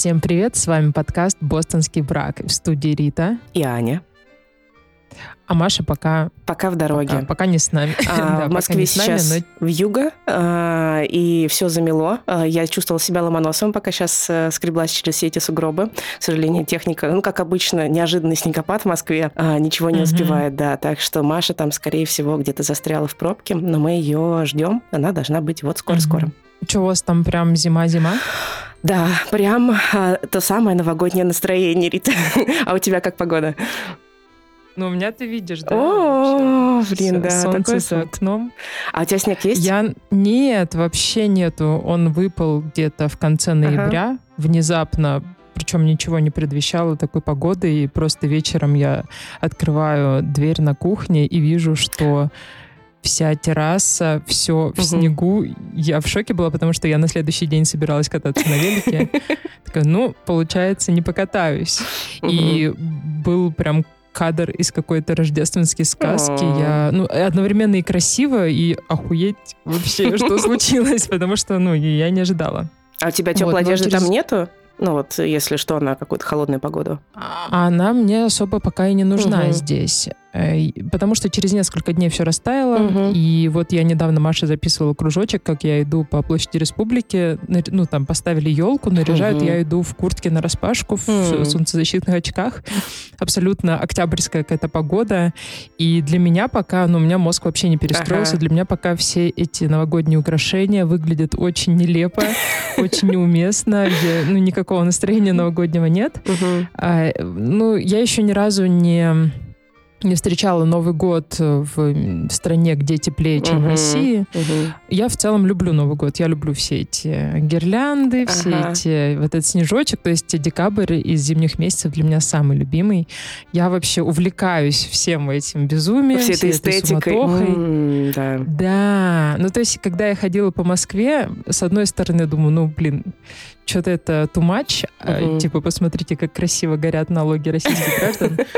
Всем привет, с вами подкаст «Бостонский брак» в студии Рита и Аня. А Маша пока... Пока в дороге. Пока, пока не с нами. А, да, в Москве сейчас нами, но... в юго, а, и все замело. А, я чувствовала себя ломоносом, пока сейчас а, скреблась через все эти сугробы. К сожалению, техника, ну, как обычно, неожиданный снегопад в Москве, а, ничего не успевает, да. Так что Маша там, скорее всего, где-то застряла в пробке, но мы ее ждем. Она должна быть вот скоро-скоро. Что у вас там прям зима-зима? Да, прям а, то самое новогоднее настроение, Рита. а у тебя как погода? Ну, у меня ты видишь, да? О, блин, да, солнце за окном. А у тебя снег есть? Я нет, вообще нету. Он выпал где-то в конце ноября, внезапно причем ничего не предвещало такой погоды, и просто вечером я открываю дверь на кухне и вижу, что вся терраса, все в снегу. Я в шоке была, потому что я на следующий день собиралась кататься на велике. Такая, ну, получается, не покатаюсь. И был прям кадр из какой-то рождественской сказки. Я, ну, одновременно и красиво, и охуеть вообще, что случилось, потому что, ну, я не ожидала. А у тебя теплой вот, одежды там нету? Ну вот, если что, на какую-то холодную погоду. А она мне особо пока и не нужна угу. здесь. Э, потому что через несколько дней все растаяло, угу. и вот я недавно Маше записывала кружочек, как я иду по площади Республики, ну там поставили елку, наряжают, угу. я иду в куртке на распашку, в угу. солнцезащитных очках, абсолютно октябрьская какая-то погода, и для меня пока, ну у меня мозг вообще не перестроился, ага. для меня пока все эти новогодние украшения выглядят очень нелепо, очень неуместно, ну никакого настроения новогоднего нет. А, ну я еще ни разу не не встречала Новый год э, в стране, где теплее, чем uh-huh, в России. Uh-huh. Я в целом люблю Новый год. Я люблю все эти гирлянды, все эти вот этот снежочек. То есть декабрь из зимних месяцев для меня самый любимый. Я вообще увлекаюсь всем этим безумием, всей этой эстетикой. Mm, да. да. Ну то есть когда я ходила по Москве, с одной стороны думаю, ну блин, что-то это too much. Uh-huh. Типа посмотрите, как красиво горят налоги российских граждан.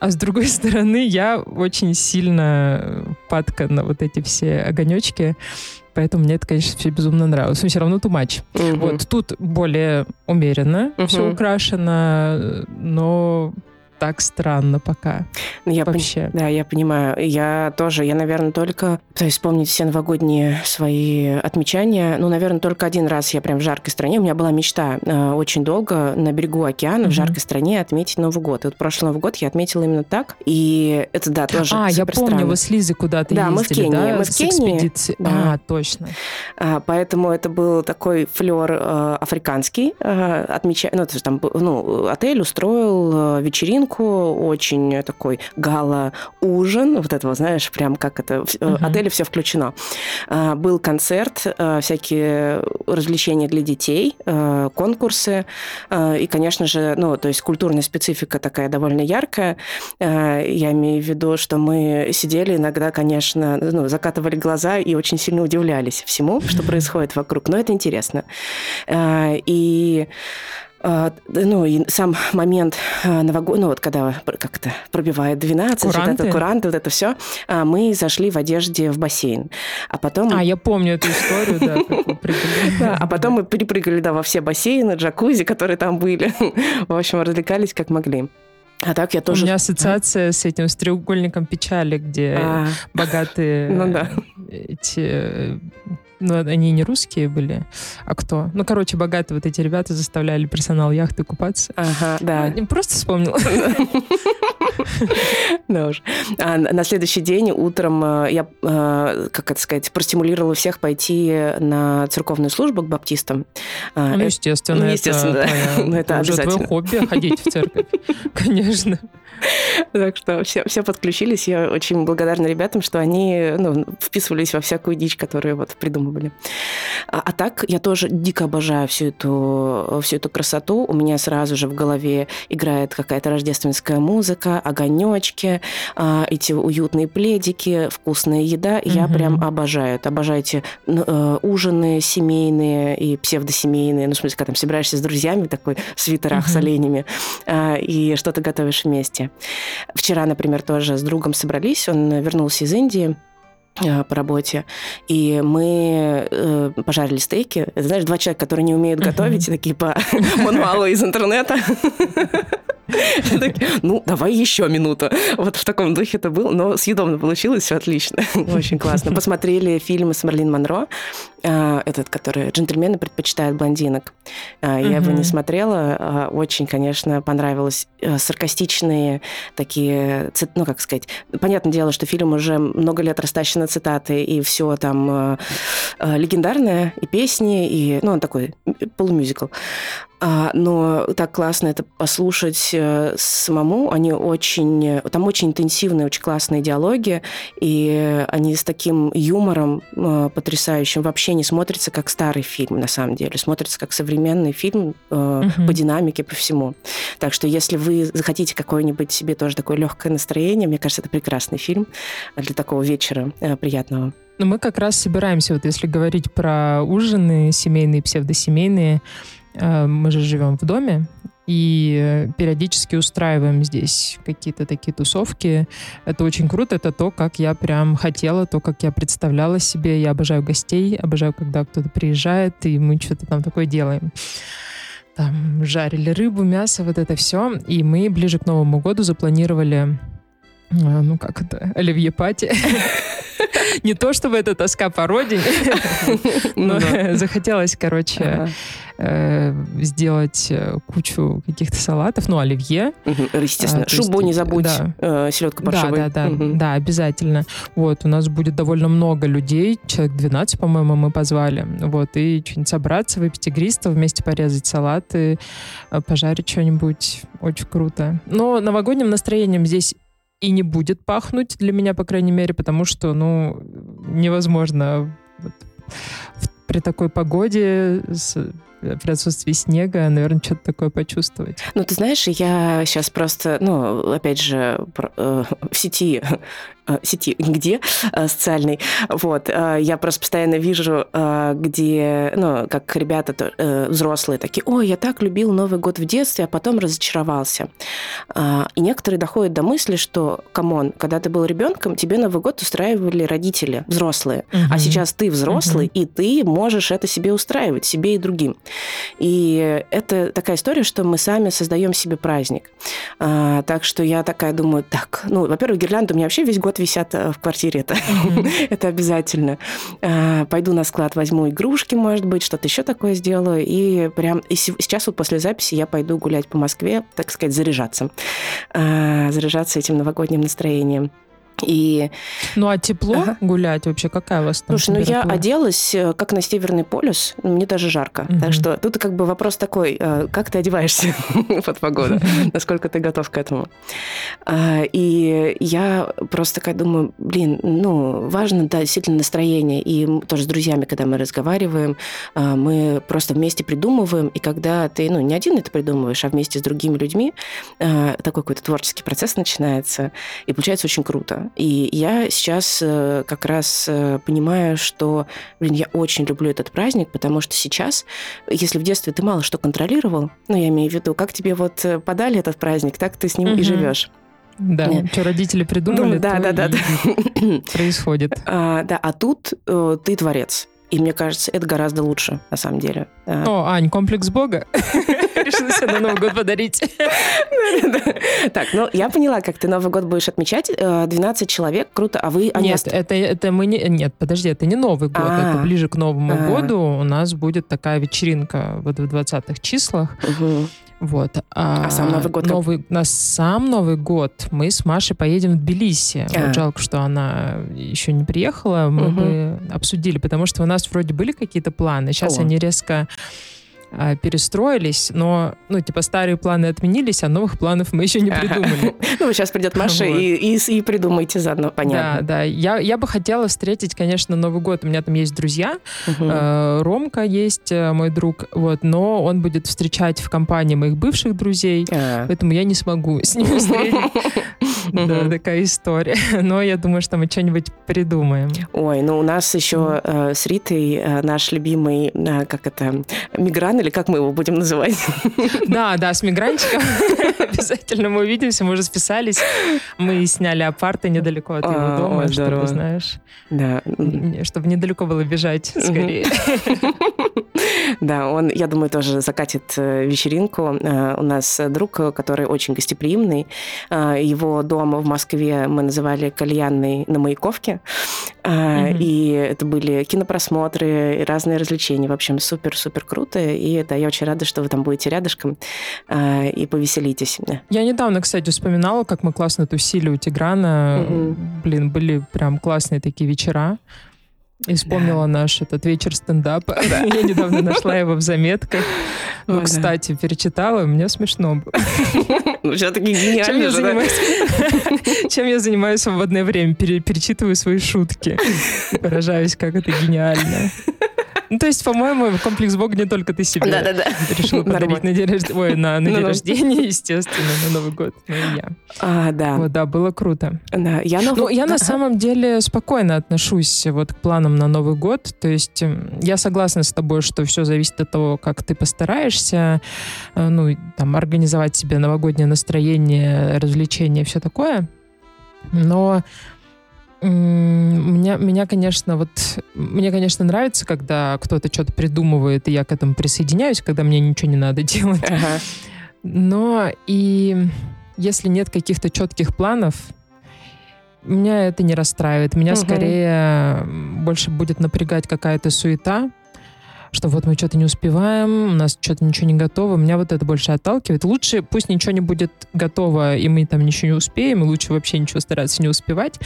А с другой стороны, я очень сильно падка на вот эти все огонечки. Поэтому мне это, конечно, все безумно нравилось. Но все равно тумач. Угу. Вот тут более умеренно угу. все украшено, но так странно пока. Ну, я Вообще. Пон... Да, я понимаю. Я тоже, я, наверное, только... То есть вспомнить все новогодние свои отмечания. Ну, наверное, только один раз я прям в жаркой стране. У меня была мечта э, очень долго на берегу океана mm-hmm. в жаркой стране отметить Новый год. И вот прошлый Новый год я отметила именно так. И это, да, тоже А, я помню, странно. вы с Лизой куда-то да, ездили, мы в Кении, да? Мы в Кении. Экспедиции. Да. А, точно. А, поэтому это был такой флер э, африканский. Э, отмеча... Ну, это там, ну, отель устроил э, вечеринку, очень такой гала-ужин. Вот этого, знаешь, прям как это... В uh-huh. отеле все включено. А, был концерт, э, всякие развлечения для детей, э, конкурсы. Э, и, конечно же, ну, то есть культурная специфика такая довольно яркая. Я имею в виду, что мы сидели иногда, конечно, ну, закатывали глаза и очень сильно удивлялись всему, что происходит вокруг. Но это интересно. И ну, и сам момент а, новогодний, ну, вот когда как-то пробивает 12, куранты. вот это куранты, вот это все, а, мы зашли в одежде в бассейн. А потом... А, я помню эту историю, да. А потом мы перепрыгали, да, во все бассейны, джакузи, которые там были. В общем, развлекались как могли. А так я тоже... У меня ассоциация с этим, с треугольником печали, где богатые ну, да. эти ну, они не русские были, а кто? Ну, короче, богатые вот эти ребята заставляли персонал яхты купаться. Ага, да. Я просто вспомнила. Да уж. А на следующий день утром э, я, э, как это сказать, простимулировала всех пойти на церковную службу к баптистам. А, ну, естественно. Ну, естественно, да. Ну, это обязательно. твое хобби ходить в церковь. Конечно. Так что все, все подключились. Я очень благодарна ребятам, что они ну, вписывались во всякую дичь, которую вот придумывали. А, а так я тоже дико обожаю всю эту, всю эту красоту. У меня сразу же в голове играет какая-то рождественская музыка, огонечки, а, эти уютные пледики, вкусная еда. Я прям обожаю это. Обожаю эти э, ужины семейные и псевдосемейные. Ну, в смысле, когда там собираешься с друзьями, такой в свитерах mm-hmm. с оленями, а, и что-то готовишь вместе. Вчера, например, тоже с другом собрались. Он вернулся из Индии. Э, по работе, и мы э, пожарили стейки. Это, знаешь, два человека, которые не умеют готовить, uh-huh. такие по мануалу из интернета. Ну, давай еще минуту. Вот в таком духе это было, но съедобно получилось, все отлично. Очень классно. Посмотрели фильмы с Марлин Монро, э, этот, который «Джентльмены предпочитают блондинок». Я его не смотрела. Очень, конечно, понравилось. Саркастичные такие, ну, как сказать, понятное дело, что фильм уже много лет растащен цитаты, и все там э, э, легендарное, и песни, и, ну, он такой полумюзикл. А, но так классно это послушать э, самому. Они очень... Там очень интенсивные, очень классные диалоги, и они с таким юмором э, потрясающим вообще не смотрятся как старый фильм, на самом деле. Смотрятся как современный фильм э, угу. по динамике, по всему. Так что если вы захотите какое-нибудь себе тоже такое легкое настроение, мне кажется, это прекрасный фильм для такого вечера приятного. Но мы как раз собираемся, вот если говорить про ужины семейные, псевдосемейные, Э, мы же живем в доме, и периодически устраиваем здесь какие-то такие тусовки. Это очень круто, это то, как я прям хотела, то, как я представляла себе. Я обожаю гостей, обожаю, когда кто-то приезжает, и мы что-то там такое делаем. Там жарили рыбу, мясо, вот это все. И мы ближе к Новому году запланировали э, ну как это, оливье пати. Не то, чтобы это тоска по родине, но ну захотелось, короче, э, сделать э, кучу каких-то салатов, ну, оливье. Естественно. А, Шубу не забудь, э, селедка паршевая. Да, да, да, да, обязательно. Вот, у нас будет довольно много людей, человек 12, по-моему, мы позвали. Вот, и что-нибудь собраться, выпить игристов, вместе порезать салаты, пожарить что-нибудь. Очень круто. Но новогодним настроением здесь и не будет пахнуть для меня, по крайней мере, потому что, ну, невозможно вот, при такой погоде с при отсутствии снега, наверное, что-то такое почувствовать. Ну, ты знаешь, я сейчас просто, ну, опять же, э, в сети Э, сети, где э, социальной. Вот. Э, я просто постоянно вижу, где, ну, как ребята взрослые такие, ой, я так любил Новый год в детстве, а потом разочаровался. И некоторые доходят до мысли, что, come on, когда ты был ребенком, тебе Новый год устраивали родители, взрослые. Угу. А сейчас ты взрослый, угу. и ты можешь это себе устраивать, себе и другим. И это такая история, что мы сами создаем себе праздник. Так что я такая думаю, так, ну, во-первых, гирлянда у меня вообще весь год висят э, в квартире. Это, mm-hmm. это обязательно. Э, пойду на склад, возьму игрушки, может быть, что-то еще такое сделаю. И прям и сейчас вот после записи я пойду гулять по Москве, так сказать, заряжаться. Э, заряжаться этим новогодним настроением. И... Ну а тепло ага. гулять вообще какая у вас там Слушай, ну я оделась э, как на Северный полюс, мне даже жарко. Угу. Так что тут как бы вопрос такой, э, как ты одеваешься под погоду, насколько ты готов к этому. А, и я просто такая думаю, блин, ну важно, да, действительно настроение. И тоже с друзьями, когда мы разговариваем, а, мы просто вместе придумываем, и когда ты, ну не один это придумываешь, а вместе с другими людьми, а, такой какой-то творческий процесс начинается, и получается очень круто. И я сейчас э, как раз э, понимаю, что, блин, я очень люблю этот праздник, потому что сейчас, если в детстве ты мало что контролировал, ну, я имею в виду, как тебе вот э, подали этот праздник, так ты с ним угу. и живешь. Да, Нет. что родители придумали, да, да, да, да. происходит. А, да, а тут э, ты творец. И мне кажется, это гораздо лучше, на самом деле. О, Ань, комплекс Бога. Решила себе на Новый год подарить. Так, ну я поняла, как ты Новый год будешь отмечать. 12 э, человек, круто. А вы... Нет, это, это мы не... Нет, подожди, это не Новый год. Это а. ближе к Новому году у нас будет такая вечеринка вот в 20-х числах. Вот. А, а сам Новый год? Новый, на сам Новый год мы с Машей поедем в Тбилиси. А. Вот жалко, что она еще не приехала. Мы угу. бы обсудили, потому что у нас вроде были какие-то планы. Сейчас О. они резко а, перестроились, но, ну, типа, старые планы отменились, а новых планов мы еще не придумали. Ну, сейчас придет Маша и придумайте заодно, понятно. Да, да. Я бы хотела встретить, конечно, Новый год. У меня там есть друзья. Э, Ромка есть, э, мой друг, вот, но он будет встречать в компании моих бывших друзей, а. поэтому я не смогу с ним встретить. Да, такая история. Но я думаю, что мы что-нибудь придумаем. Ой, ну у нас еще э, с Ритой наш любимый, как это, мигрант Мигран, или как мы его будем называть? Да, да, с Мигранчиком обязательно мы увидимся, мы уже списались. Мы сняли апарты недалеко от его а, дома, чтобы, знаешь, чтобы недалеко было бежать скорее. Да, он, я думаю, тоже закатит э, вечеринку. Э, у нас друг, который очень гостеприимный. Э, его дом в Москве мы называли кальянный на Маяковке. Mm-hmm. И это были кинопросмотры и разные развлечения. В общем, супер-супер круто. И да, я очень рада, что вы там будете рядышком и повеселитесь. Я недавно, кстати, вспоминала, как мы классно тусили у Тиграна. Mm-hmm. Блин, были прям классные такие вечера. И вспомнила да. наш этот вечер стендапа. Да. Я недавно нашла его в заметках. Ну, кстати, перечитала, мне смешно было. Ну, все-таки гениально. Чем я, занимаюсь, чем я занимаюсь в свободное время? Перечитываю свои шутки. И поражаюсь, как это гениально. Ну, то есть, по-моему, комплекс Бога не только ты себе да, да, да. решила подарить на день рождения, ой, на, на день рождения, естественно, на Новый год, но и я. А, да. Вот, да, было круто. Да, я, нов... ну, я на самом деле спокойно отношусь вот к планам на Новый год, то есть я согласна с тобой, что все зависит от того, как ты постараешься, э, ну, там, организовать себе новогоднее настроение, развлечения, все такое, но меня, меня, конечно, вот мне, конечно, нравится, когда кто-то что-то придумывает, и я к этому присоединяюсь, когда мне ничего не надо делать. Ага. Но и если нет каких-то четких планов, меня это не расстраивает. Меня угу. скорее больше будет напрягать какая-то суета, что вот мы что-то не успеваем, у нас что-то ничего не готово. Меня вот это больше отталкивает. Лучше пусть ничего не будет готово, и мы там ничего не успеем, и лучше вообще ничего стараться не успевать.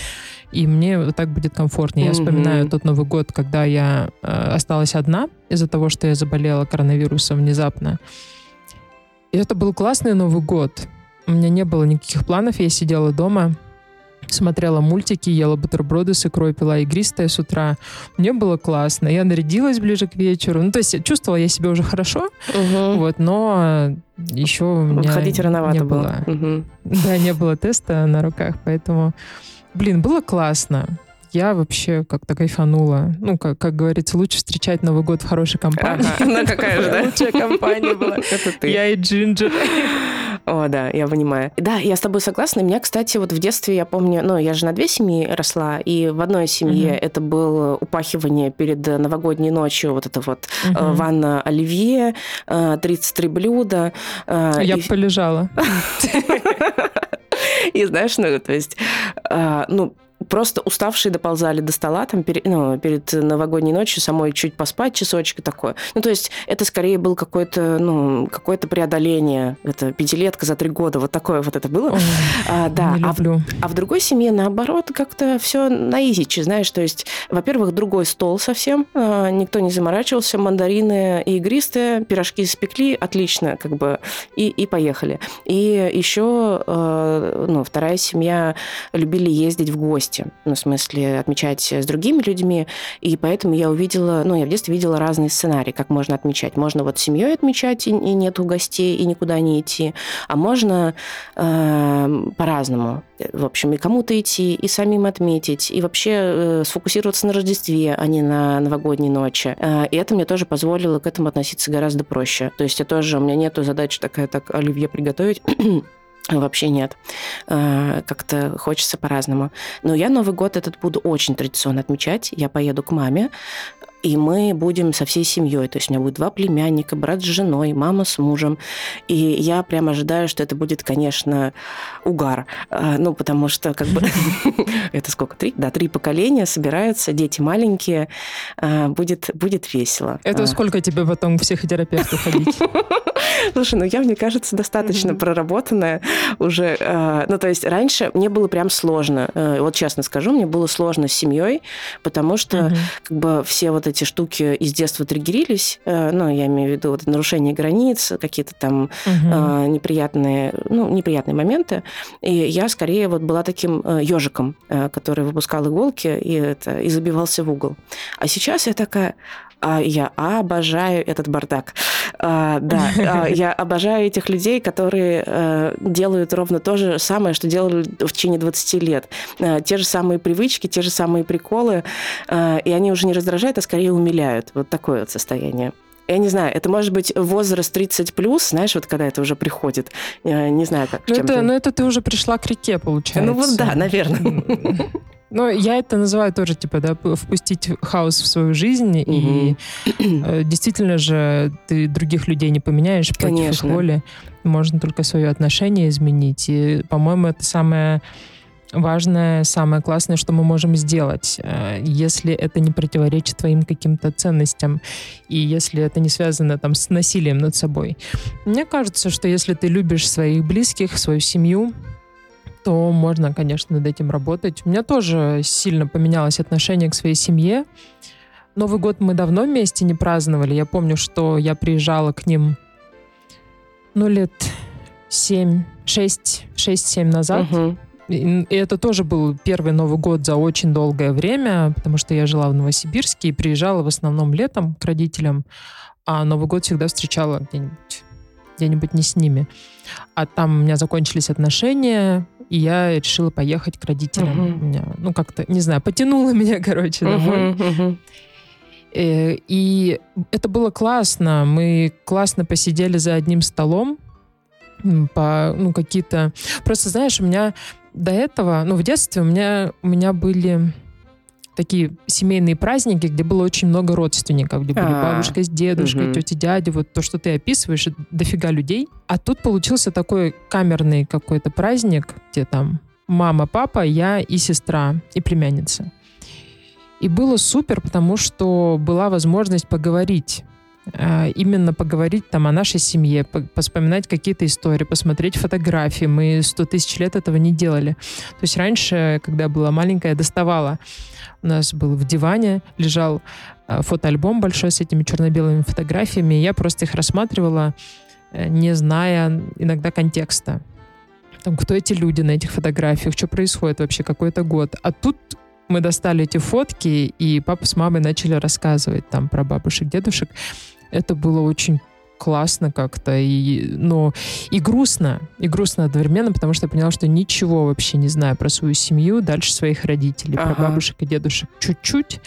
И мне вот так будет комфортнее. Я вспоминаю тот Новый год, когда я э, осталась одна из-за того, что я заболела коронавирусом внезапно. И это был классный Новый год. У меня не было никаких планов, я сидела дома, смотрела мультики, ела бутерброды с икрой, пила игристое с утра. Мне было классно. Я нарядилась ближе к вечеру. Ну, то есть чувствовала я себя уже хорошо, угу. вот, но еще у меня Ходить рановато не было. было. Угу. Да, не было теста на руках, поэтому, блин, было классно я вообще как-то кайфанула. Ну, как, как говорится, лучше встречать Новый год в хорошей компании. Ага, ну какая же, да? Лучшая компания была. Это ты. Я и Джинджер. О, да, я понимаю. Да, я с тобой согласна. Меня, кстати, вот в детстве, я помню, ну, я же на две семьи росла, и в одной семье uh-huh. это было упахивание перед новогодней ночью, вот это вот uh-huh. ванна оливье, 33 блюда. Я и... полежала. И знаешь, ну, то есть, ну, просто уставшие доползали до стола там перед, ну, перед новогодней ночью, самой чуть поспать часочек и такое. Ну, то есть это скорее был какое-то, ну, какое-то преодоление. Это пятилетка за три года. Вот такое вот это было. Ой, а, да. Не а, люблю. В, а в другой семье, наоборот, как-то все на изичи, знаешь. То есть, во-первых, другой стол совсем. А, никто не заморачивался. Мандарины и игристые. Пирожки испекли. Отлично, как бы. И, и поехали. И еще, а, ну, вторая семья любили ездить в гости гости, ну, в смысле отмечать с другими людьми, и поэтому я увидела, ну, я в детстве видела разные сценарии, как можно отмечать. Можно вот семьей отмечать, и, и нету гостей, и никуда не идти, а можно э, по-разному. В общем, и кому-то идти, и самим отметить, и вообще э, сфокусироваться на Рождестве, а не на новогодней ночи. Э, и это мне тоже позволило к этому относиться гораздо проще. То есть я тоже, у меня нету задачи такая, так, оливье приготовить, Вообще нет. А, как-то хочется по-разному. Но я Новый год этот буду очень традиционно отмечать. Я поеду к маме, и мы будем со всей семьей. То есть у меня будет два племянника, брат с женой, мама с мужем. И я прям ожидаю, что это будет, конечно, угар. А, ну, потому что как бы... Это сколько? Три? Да, три поколения собираются, дети маленькие. А, будет, будет весело. Это сколько тебе потом к психотерапевту ходить? Слушай, ну я, мне кажется, достаточно mm-hmm. проработанная уже. Э, ну, то есть раньше мне было прям сложно. Э, вот честно скажу, мне было сложно с семьей, потому что mm-hmm. как бы все вот эти штуки из детства триггерились. Э, ну, я имею в виду вот нарушение границ, какие-то там э, неприятные, ну, неприятные моменты. И я скорее вот была таким э, ежиком, э, который выпускал иголки и, это, и забивался в угол. А сейчас я такая, а я обожаю этот бардак. А, да, а, я обожаю этих людей, которые а, делают ровно то же самое, что делали в течение 20 лет. А, те же самые привычки, те же самые приколы, а, и они уже не раздражают, а скорее умиляют. Вот такое вот состояние. я не знаю, это может быть возраст 30 плюс, знаешь, вот когда это уже приходит. Я не знаю, как. Ну, это, ну, это ты уже пришла к реке, получается. Ну, вот да, наверное. Ну, я это называю тоже, типа, да, впустить хаос в свою жизнь. Угу. И э, действительно же ты других людей не поменяешь Конечно. против их воли. Можно только свое отношение изменить. И, по-моему, это самое важное, самое классное, что мы можем сделать, э, если это не противоречит твоим каким-то ценностям и если это не связано там с насилием над собой. Мне кажется, что если ты любишь своих близких, свою семью, то можно, конечно, над этим работать. У меня тоже сильно поменялось отношение к своей семье. Новый год мы давно вместе не праздновали. Я помню, что я приезжала к ним, ну, лет 7, 6, 6-7 назад. Угу. И это тоже был первый Новый год за очень долгое время, потому что я жила в Новосибирске и приезжала в основном летом к родителям, а Новый год всегда встречала где-нибудь где-нибудь не с ними. А там у меня закончились отношения, и я решила поехать к родителям. Uh-huh. Меня, ну, как-то, не знаю, потянуло меня, короче, домой. Uh-huh. И, и это было классно. Мы классно посидели за одним столом по, ну, какие-то... Просто, знаешь, у меня до этого, ну, в детстве у меня, у меня были такие семейные праздники, где было очень много родственников, где были А-а-а. бабушка с дедушкой, угу. тети, дяди, вот то, что ты описываешь, дофига людей. А тут получился такой камерный какой-то праздник, где там мама, папа, я и сестра, и племянница. И было супер, потому что была возможность поговорить а, именно поговорить там о нашей семье, поспоминать какие-то истории, посмотреть фотографии. Мы сто тысяч лет этого не делали. То есть раньше, когда я была маленькая, я доставала. У нас был в диване, лежал а, фотоальбом большой с этими черно-белыми фотографиями. Я просто их рассматривала, э, не зная иногда контекста. Там, кто эти люди на этих фотографиях, что происходит вообще, какой это год. А тут мы достали эти фотки, и папа с мамой начали рассказывать там про бабушек, дедушек. Это было очень классно как-то, и, но и грустно, и грустно одновременно, потому что я поняла, что ничего вообще не знаю про свою семью дальше своих родителей, ага. про бабушек и дедушек чуть-чуть.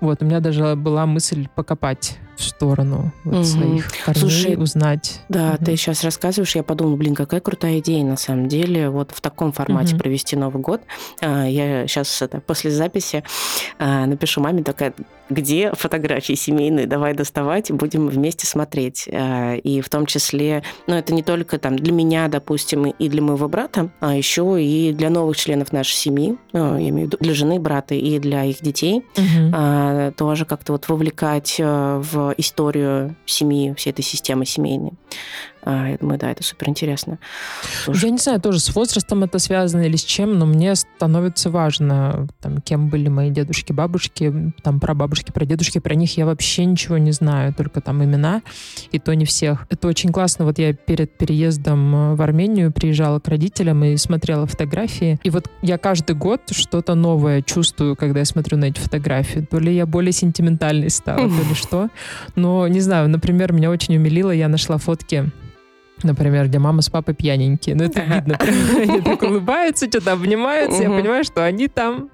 Вот, у меня даже была мысль покопать в сторону вот, угу. своих корней, Слушай, узнать. Да, угу. ты сейчас рассказываешь, я подумала, блин, какая крутая идея на самом деле, вот в таком формате угу. провести Новый год. А, я сейчас это, после записи а, напишу маме такая, где фотографии семейные, давай доставать, будем вместе смотреть. А, и в том числе, ну, это не только там для меня, допустим, и для моего брата, а еще и для новых членов нашей семьи, ну, я имею в виду для жены брата и для их детей, угу. Тоже как-то вот вовлекать э, в историю семьи, всей этой системы семейной. А, я думаю, да, это супер интересно. Я не знаю, тоже с возрастом это связано или с чем, но мне становится важно, там, кем были мои дедушки, бабушки, там, про бабушки, про дедушки, про них я вообще ничего не знаю, только там имена, и то не всех. Это очень классно. Вот я перед переездом э, в Армению приезжала к родителям и смотрела фотографии, и вот я каждый год что-то новое чувствую, когда я смотрю на эти фотографии. То ли я более сентиментальной стала, то ли что. Но, не знаю, например, меня очень умилило, я нашла фотки Например, где мама с папой пьяненькие. Ну, это видно. Они так улыбаются, что-то обнимаются. Я понимаю, что они там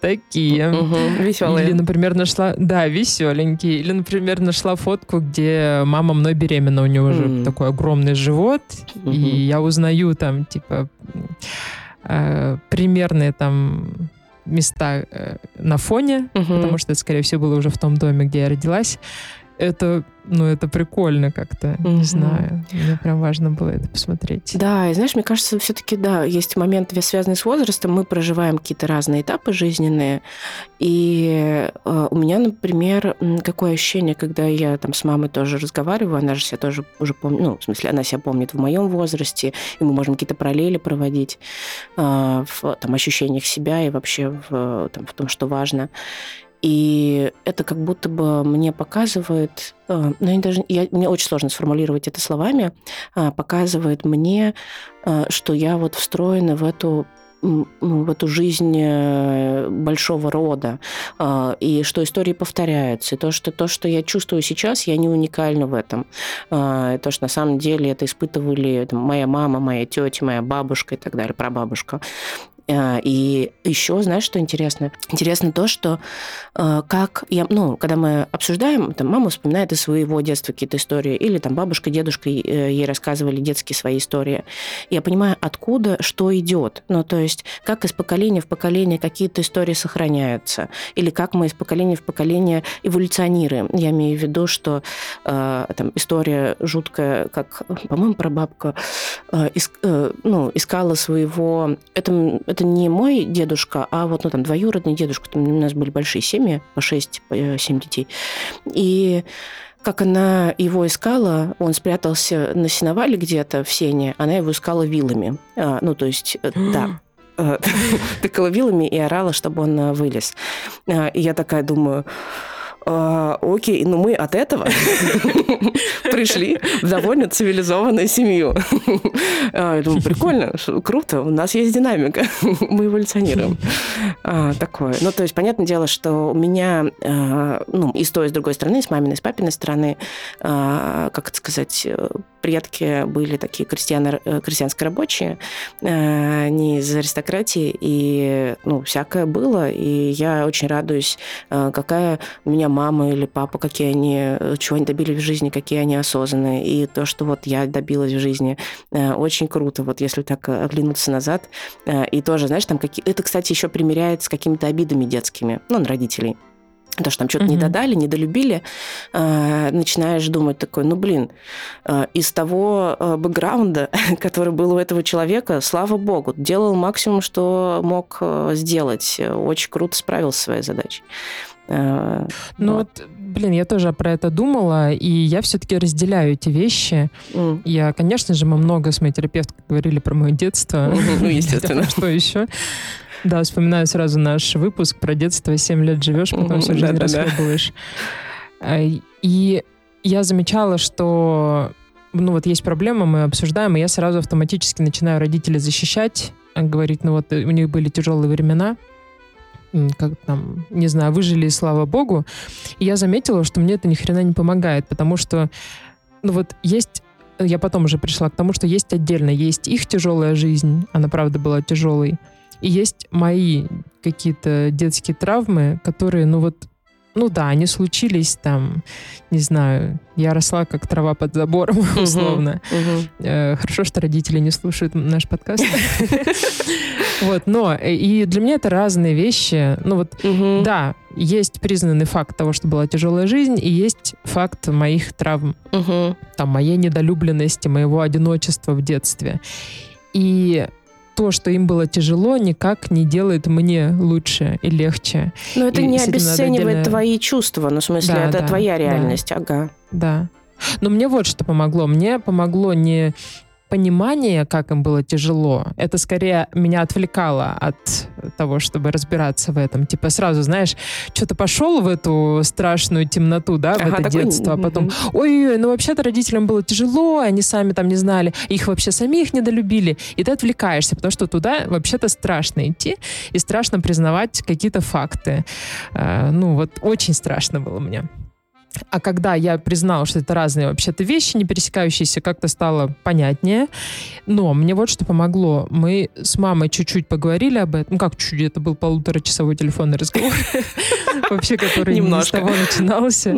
такие. Веселые. Или, например, нашла... Да, веселенькие. Или, например, нашла фотку, где мама мной беременна. У нее уже такой огромный живот. И я узнаю там, типа, э, примерные там места э, на фоне, потому что это, скорее всего, было уже в том доме, где я родилась. Это ну, это прикольно как-то, угу. не знаю. Мне прям важно было это посмотреть. Да, и знаешь, мне кажется, все-таки, да, есть моменты, связанные с возрастом, мы проживаем какие-то разные этапы жизненные, и э, у меня, например, какое ощущение, когда я там с мамой тоже разговариваю, она же себя тоже уже помнит, ну, в смысле, она себя помнит в моем возрасте, и мы можем какие-то параллели проводить э, в там, ощущениях себя и вообще в, там, в том, что важно. И это как будто бы мне показывает, э, ну, я даже, я, мне очень сложно сформулировать это словами, а, показывает мне, э, что я вот встроена в эту ну, в эту жизнь э, большого рода, а, и что истории повторяются, и то, что то, что я чувствую сейчас, я не уникальна в этом. А, и то, что на самом деле это испытывали там, моя мама, моя тетя, моя бабушка и так далее, прабабушка. А, и еще, знаешь, что интересно? Интересно то, что а, как я, ну, когда мы обсуждаем, там мама вспоминает из своего детства какие-то истории, или там бабушка, дедушка э, ей рассказывали детские свои истории. Я понимаю, откуда что идет. Ну, то есть, как из поколения в поколение какие-то истории сохраняются, или как мы из поколения в поколение эволюционируем. Я имею в виду, что э, там история жуткая, как, по-моему, прабабка э, иск, э, ну, искала своего... Это, это не мой дедушка, а вот ну, там двоюродный дедушка. Там у нас были большие семьи, по 6-7 э, детей. И как она его искала, он спрятался на сеновале где-то в сене, она его искала вилами. А, ну, то есть, э, да, э, тыкала вилами и орала, чтобы он вылез. А, и я такая думаю, а, окей, ну мы от этого пришли в довольно цивилизованную семью. А, думаю, прикольно, круто, у нас есть динамика, мы эволюционируем. А, такое. Ну, то есть, понятное дело, что у меня, ну, и с той, и с другой стороны, с маминой, и с папиной стороны, как это сказать, предки были такие крестьяны, э, крестьянские рабочие, э, не из аристократии, и, ну, всякое было, и я очень радуюсь, э, какая у меня мама или папа, какие они, чего они добились в жизни, какие они осознанные. И то, что вот я добилась в жизни, очень круто. Вот если так оглянуться назад. И тоже, знаешь, там какие... Это, кстати, еще примеряется с какими-то обидами детскими, ну, на родителей то, что там что-то mm-hmm. не додали, не долюбили, э, начинаешь думать такой, ну, блин, э, из того э, бэкграунда, который был у этого человека, слава богу, делал максимум, что мог сделать. Очень круто справился со своей задачей. Ну вот. вот, блин, я тоже про это думала, и я все-таки разделяю эти вещи. Mm. Я, конечно же, мы много с моей терапевткой говорили про мое детство. Ну, естественно. Что еще? Да, вспоминаю сразу наш выпуск про детство. Семь лет живешь, потом всю жизнь расхлебываешь. А, и я замечала, что ну вот есть проблема, мы обсуждаем, и я сразу автоматически начинаю родителей защищать, говорить, ну вот у них были тяжелые времена, как там, не знаю, выжили, слава богу. И я заметила, что мне это ни хрена не помогает, потому что, ну вот есть я потом уже пришла к тому, что есть отдельно, есть их тяжелая жизнь, она правда была тяжелой, и есть мои какие-то детские травмы, которые, ну вот, ну да, они случились там, не знаю, я росла как трава под забором, условно. Э, хорошо, что родители не слушают наш подкаст. Вот, но э, и для меня это разные вещи. Ну вот, да, есть признанный факт того, что была тяжелая жизнь, и есть факт моих травм, там, моей недолюбленности, моего одиночества в детстве. И то, что им было тяжело, никак не делает мне лучше и легче. Но это и не обесценивает отдельно... твои чувства, ну, в смысле, да, это да, твоя реальность, да. ага. Да. Но мне вот что помогло. Мне помогло не понимание, как им было тяжело, это скорее меня отвлекало от того, чтобы разбираться в этом. Типа сразу, знаешь, что-то пошел в эту страшную темноту, да, в ага, это такой... детство, а потом, ой-ой, ну вообще-то родителям было тяжело, они сами там не знали, их вообще самих недолюбили, и ты отвлекаешься, потому что туда вообще-то страшно идти, и страшно признавать какие-то факты. А, ну вот очень страшно было мне. А когда я признала, что это разные вообще-то вещи, не пересекающиеся, как-то стало понятнее. Но мне вот что помогло. Мы с мамой чуть-чуть поговорили об этом. Ну, как чуть-чуть, это был полуторачасовой телефонный разговор. Вообще, который Немножко. с того начинался.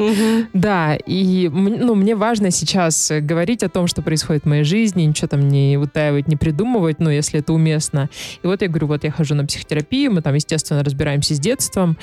Да, и ну, мне важно сейчас говорить о том, что происходит в моей жизни, ничего там не утаивать, не придумывать, ну, если это уместно. И вот я говорю, вот я хожу на психотерапию, мы там, естественно, разбираемся с детством.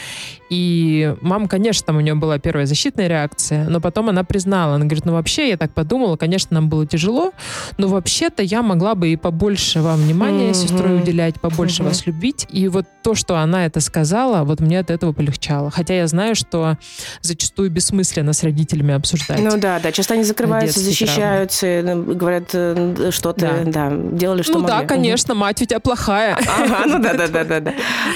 И мама, конечно, там у нее была первая защитная реакция, реакция. Но потом она признала, она говорит, ну вообще, я так подумала, конечно, нам было тяжело, но вообще-то я могла бы и побольше вам внимания mm-hmm. сестрой уделять, побольше mm-hmm. вас любить. И вот то, что она это сказала, вот мне от этого полегчало. Хотя я знаю, что зачастую бессмысленно с родителями обсуждать. Ну да, да, часто они закрываются, защищаются, травмы. Ну, говорят э, что-то, да. да, делали, что Ну могли. да, конечно, мать у тебя плохая. Ага, ну да, да, да, да. да.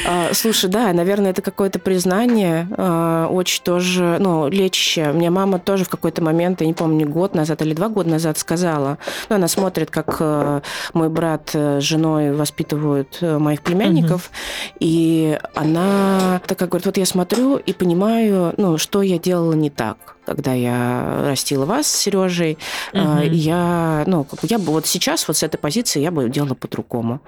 А, слушай, да, наверное, это какое-то признание, а, очень тоже, ну, лечащее вообще. Мне мама тоже в какой-то момент, я не помню, год назад или два года назад сказала, ну, она смотрит, как э, мой брат с женой воспитывают э, моих племянников, угу. и она такая говорит, вот я смотрю и понимаю, ну, что я делала не так когда я растила вас с Сережей, угу. я, ну, я бы вот сейчас вот с этой позиции я бы делала по-другому.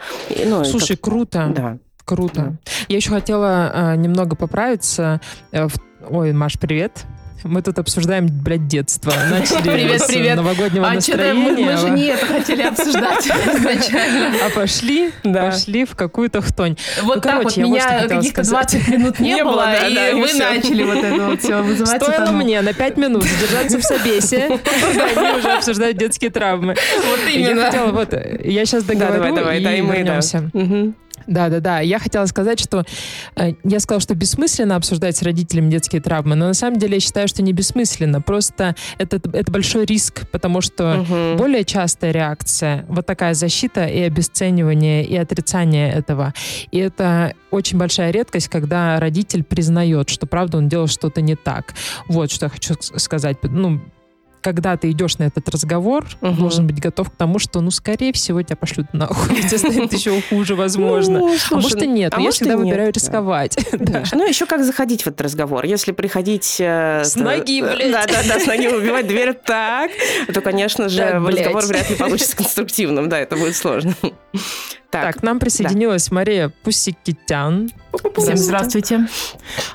Ну, Слушай, как... круто. Да. Круто. Да. Я еще хотела э, немного поправиться. Э, в... Ой, Маш, привет. Мы тут обсуждаем, блядь, детство. Начали привет, привет. новогоднего а настроения. Мы, мы же не это хотели обсуждать изначально. А пошли, да. пошли в какую-то хтонь. Вот ну, так короче, вот меня каких-то 20 минут не, не было, было да, и да, вы начали вот это вот все вызывать. Стоило это, мне на 5 минут задержаться в собесе, они уже обсуждают детские травмы. Вот именно. Я хотела, вот, я сейчас договорю да, давай, давай, и вернемся. Угу. Да, да, да. Я хотела сказать, что э, я сказала, что бессмысленно обсуждать с родителями детские травмы, но на самом деле я считаю, что не бессмысленно. Просто это, это большой риск, потому что угу. более частая реакция, вот такая защита и обесценивание, и отрицание этого. И это очень большая редкость, когда родитель признает, что правда он делал что-то не так. Вот что я хочу сказать. Ну, когда ты идешь на этот разговор, угу. должен быть готов к тому, что, ну, скорее всего, тебя пошлют нахуй. Тебе станет еще хуже, возможно. Ну, а может и нет. А я всегда выбираю рисковать. Ну, еще как заходить в этот разговор. Если приходить... Э, с ноги, блядь. Да-да-да, с ноги убивать дверь так, то, конечно же, разговор вряд ли получится конструктивным. Да, это будет сложно. Так, так к нам присоединилась да. Мария Пусикитян. Всем здравствуйте.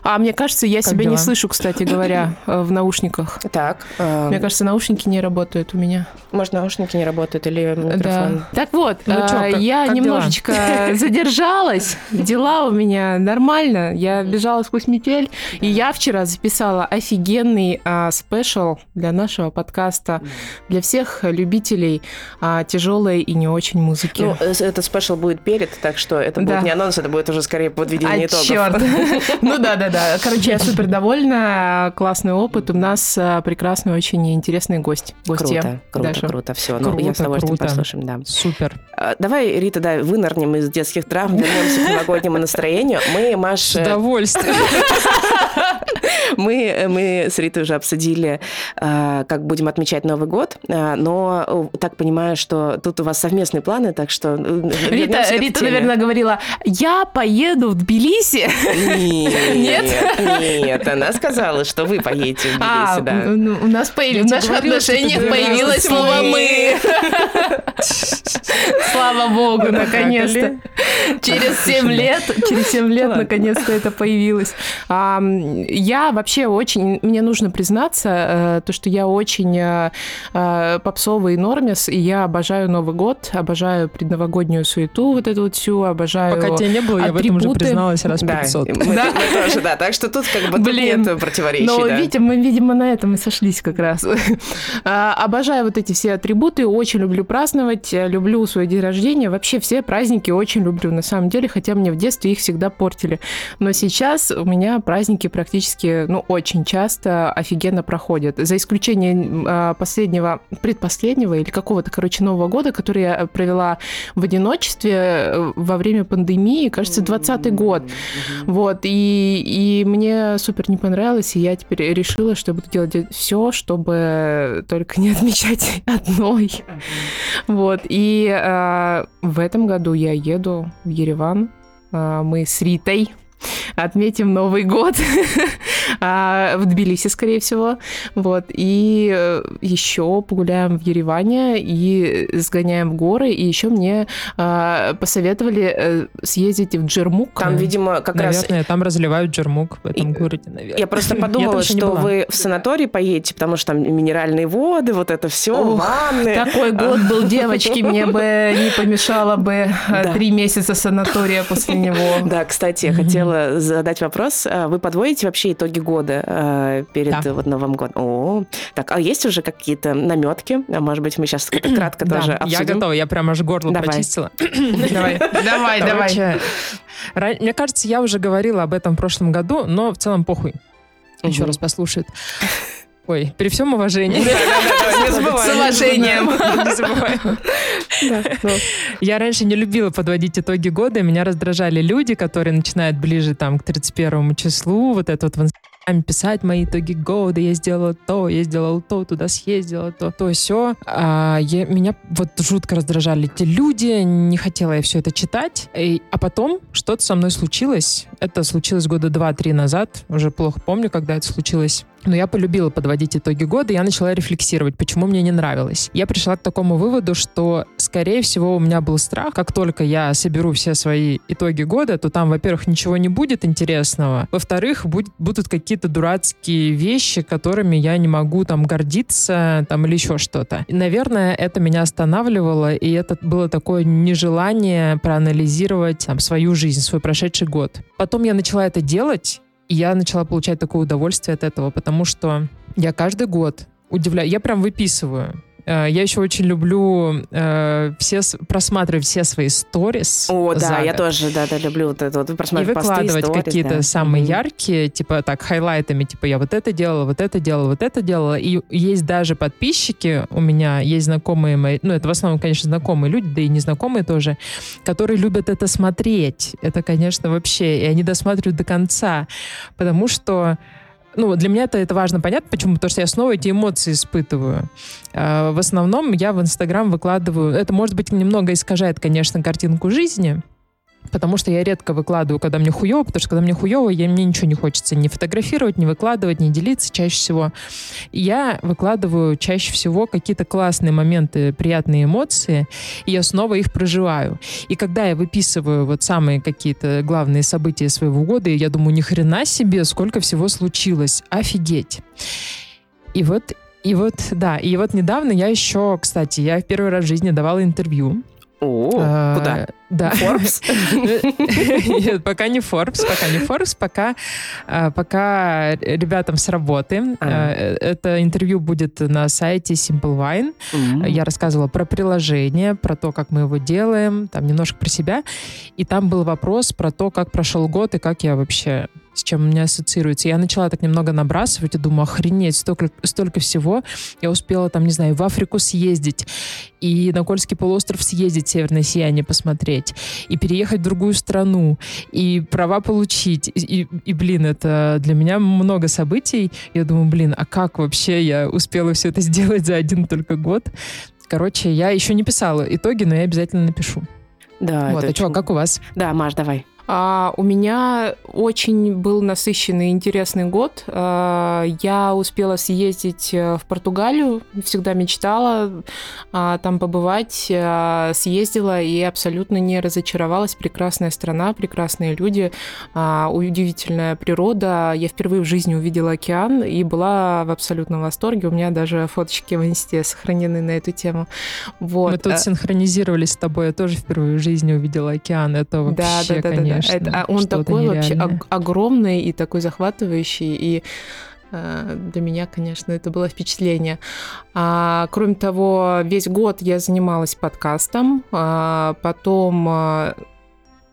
А мне кажется, я как себя дела? не слышу, кстати говоря, э, в наушниках. Так. Э... Мне кажется, наушники не работают у меня. Может, наушники не работают или микрофон? Да. Так вот, ну, э, чё, как, я как немножечко дела? задержалась. Дела у меня нормально. Я бежала сквозь метель. И я вчера записала офигенный а, special для нашего подкаста. Для всех любителей а, тяжелой и не очень музыки. Ну, э, это special special будет перед, так что это да. будет не анонс, это будет уже скорее подведение а, итогов. черт. Ну да, да, да. Короче, я супер довольна. Классный опыт. У нас э, прекрасный, очень интересный гость. Круто, круто, круто. Все, ну я с удовольствием послушаем, да. Супер. А, давай, Рита, да, вынырнем из детских травм, вернемся к новогоднему настроению. Мы, Маша... С удовольствием. Мы, мы с Ритой уже обсудили, э, как будем отмечать Новый год, э, но так понимаю, что тут у вас совместные планы, так что... Рита, Рита наверное, говорила, я поеду в Тбилиси. Нет? Нет, она сказала, что вы поедете в Тбилиси, а, да. Ну, у нас появилось, в наших отношениях появилось слово «мы». Слава богу, наконец-то. Через 7 лет, через 7 лет, наконец-то это появилось. Я вообще очень, мне нужно признаться, э, то, что я очень э, э, попсовый нормис, и я обожаю Новый год, обожаю предновогоднюю суету, вот эту вот всю, обожаю Пока тебя не было, я в этом уже призналась раз 500. Мы, да? мы тоже, да, так что тут как бы Блин, нет противоречий. Но, да. видите, мы, видимо, на этом и сошлись как раз. А, обожаю вот эти все атрибуты, очень люблю праздновать, люблю свой день рождения, вообще все праздники очень люблю, на самом деле, хотя мне в детстве их всегда портили. Но сейчас у меня праздники практически, ну, очень часто офигенно проходят. За исключением а, последнего, предпоследнего или какого-то, короче, Нового года, который я провела в одиночестве э, во время пандемии, кажется, 20 год. Вот, и, и мне супер не понравилось, и я теперь решила, что я буду делать все, чтобы только не отмечать одной. Вот, и э, в этом году я еду в Ереван. Э, мы с Ритой отметим Новый год а, в Тбилиси, скорее всего. Вот. И э, еще погуляем в Ереване и сгоняем в горы. И еще мне а, посоветовали э, съездить в Джермук. Там, видимо, как наверное, раз... Наверное, там разливают Джермук в этом и... городе, наверное. Я просто подумала, что вы в санаторий поедете, потому что там минеральные воды, вот это все, ванны. Такой год был, девочки, мне бы не помешало бы э, три месяца санатория после него. Да, кстати, я хотела задать вопрос. А вы подводите вообще итоги года э, перед да. вот Новым годом? О, так, а есть уже какие-то наметки? А может быть, мы сейчас кратко тоже обсудим? Я готова, я прям аж горло давай. прочистила. Давай, давай, давай. Мне кажется, я уже говорила об этом в прошлом году, но в целом похуй. Еще раз послушает. Ой, при всем уважении. С уважением. Не забываем. Я раньше не любила подводить итоги года. Меня раздражали люди, которые начинают ближе там к 31 числу. Вот это вот писать мои итоги года, я сделала то, я сделала то, туда съездила, то, то, все. А, я, меня вот жутко раздражали эти люди, не хотела я все это читать. И, а потом что-то со мной случилось. Это случилось года два-три назад, уже плохо помню, когда это случилось. Но я полюбила подводить итоги года, я начала рефлексировать, почему мне не нравилось. Я пришла к такому выводу, что, скорее всего, у меня был страх, как только я соберу все свои итоги года, то там, во-первых, ничего не будет интересного, во-вторых, будет, будут какие-то дурацкие вещи, которыми я не могу там гордиться, там или еще что-то. И, наверное, это меня останавливало, и это было такое нежелание проанализировать там, свою жизнь, свой прошедший год. Потом я начала это делать, я начала получать такое удовольствие от этого, потому что я каждый год удивляю, я прям выписываю, я еще очень люблю э, все просматривать все свои сторис. О, да, я тоже, да, да, люблю вот это вот просматривать И выкладывать какие-то да. самые mm-hmm. яркие, типа так, хайлайтами, типа я вот это делала, вот это делала, вот это делала. И есть даже подписчики у меня, есть знакомые мои, ну это в основном, конечно, знакомые люди, да и незнакомые тоже, которые любят это смотреть. Это, конечно, вообще, и они досматривают до конца, потому что ну, для меня это, это важно понять, почему, потому что я снова эти эмоции испытываю. А, в основном я в Инстаграм выкладываю, это, может быть, немного искажает, конечно, картинку жизни, Потому что я редко выкладываю, когда мне хуево, потому что когда мне хуево, я, мне ничего не хочется ни фотографировать, ни выкладывать, ни делиться чаще всего. Я выкладываю чаще всего какие-то классные моменты, приятные эмоции, и я снова их проживаю. И когда я выписываю вот самые какие-то главные события своего года, я думаю, ни хрена себе, сколько всего случилось. Офигеть. И вот и вот, да, и вот недавно я еще, кстати, я в первый раз в жизни давала интервью о, а, куда? Да. Forbes? Нет, пока не Forbes, пока не Forbes, пока, а, пока ребятам с работы. А. Это интервью будет на сайте Simple Wine. Mm-hmm. Я рассказывала про приложение, про то, как мы его делаем, там немножко про себя. И там был вопрос про то, как прошел год и как я вообще с чем у меня ассоциируется. Я начала так немного набрасывать и думаю, охренеть, столько, столько всего. Я успела там, не знаю, в Африку съездить, и на Кольский полуостров съездить, Северное сияние посмотреть, и переехать в другую страну, и права получить. И, и, и блин, это для меня много событий. Я думаю, блин, а как вообще я успела все это сделать за один только год? Короче, я еще не писала итоги, но я обязательно напишу. Да, вот, а очень... что, как у вас? Да, Маш, давай. А, у меня очень был насыщенный интересный год. А, я успела съездить э, в Португалию, всегда мечтала а, там побывать, а, съездила и абсолютно не разочаровалась. Прекрасная страна, прекрасные люди, а, удивительная природа. Я впервые в жизни увидела океан и была в абсолютном восторге. У меня даже фоточки в инсте сохранены на эту тему. Вот. Мы тут а синхронизировались с тобой. Я тоже впервые в жизни увидела океан. Это вообще, да, да, да, конечно конечно. Это, а он такой вообще огромный и такой захватывающий, и э, для меня, конечно, это было впечатление. А, кроме того, весь год я занималась подкастом, а, потом а,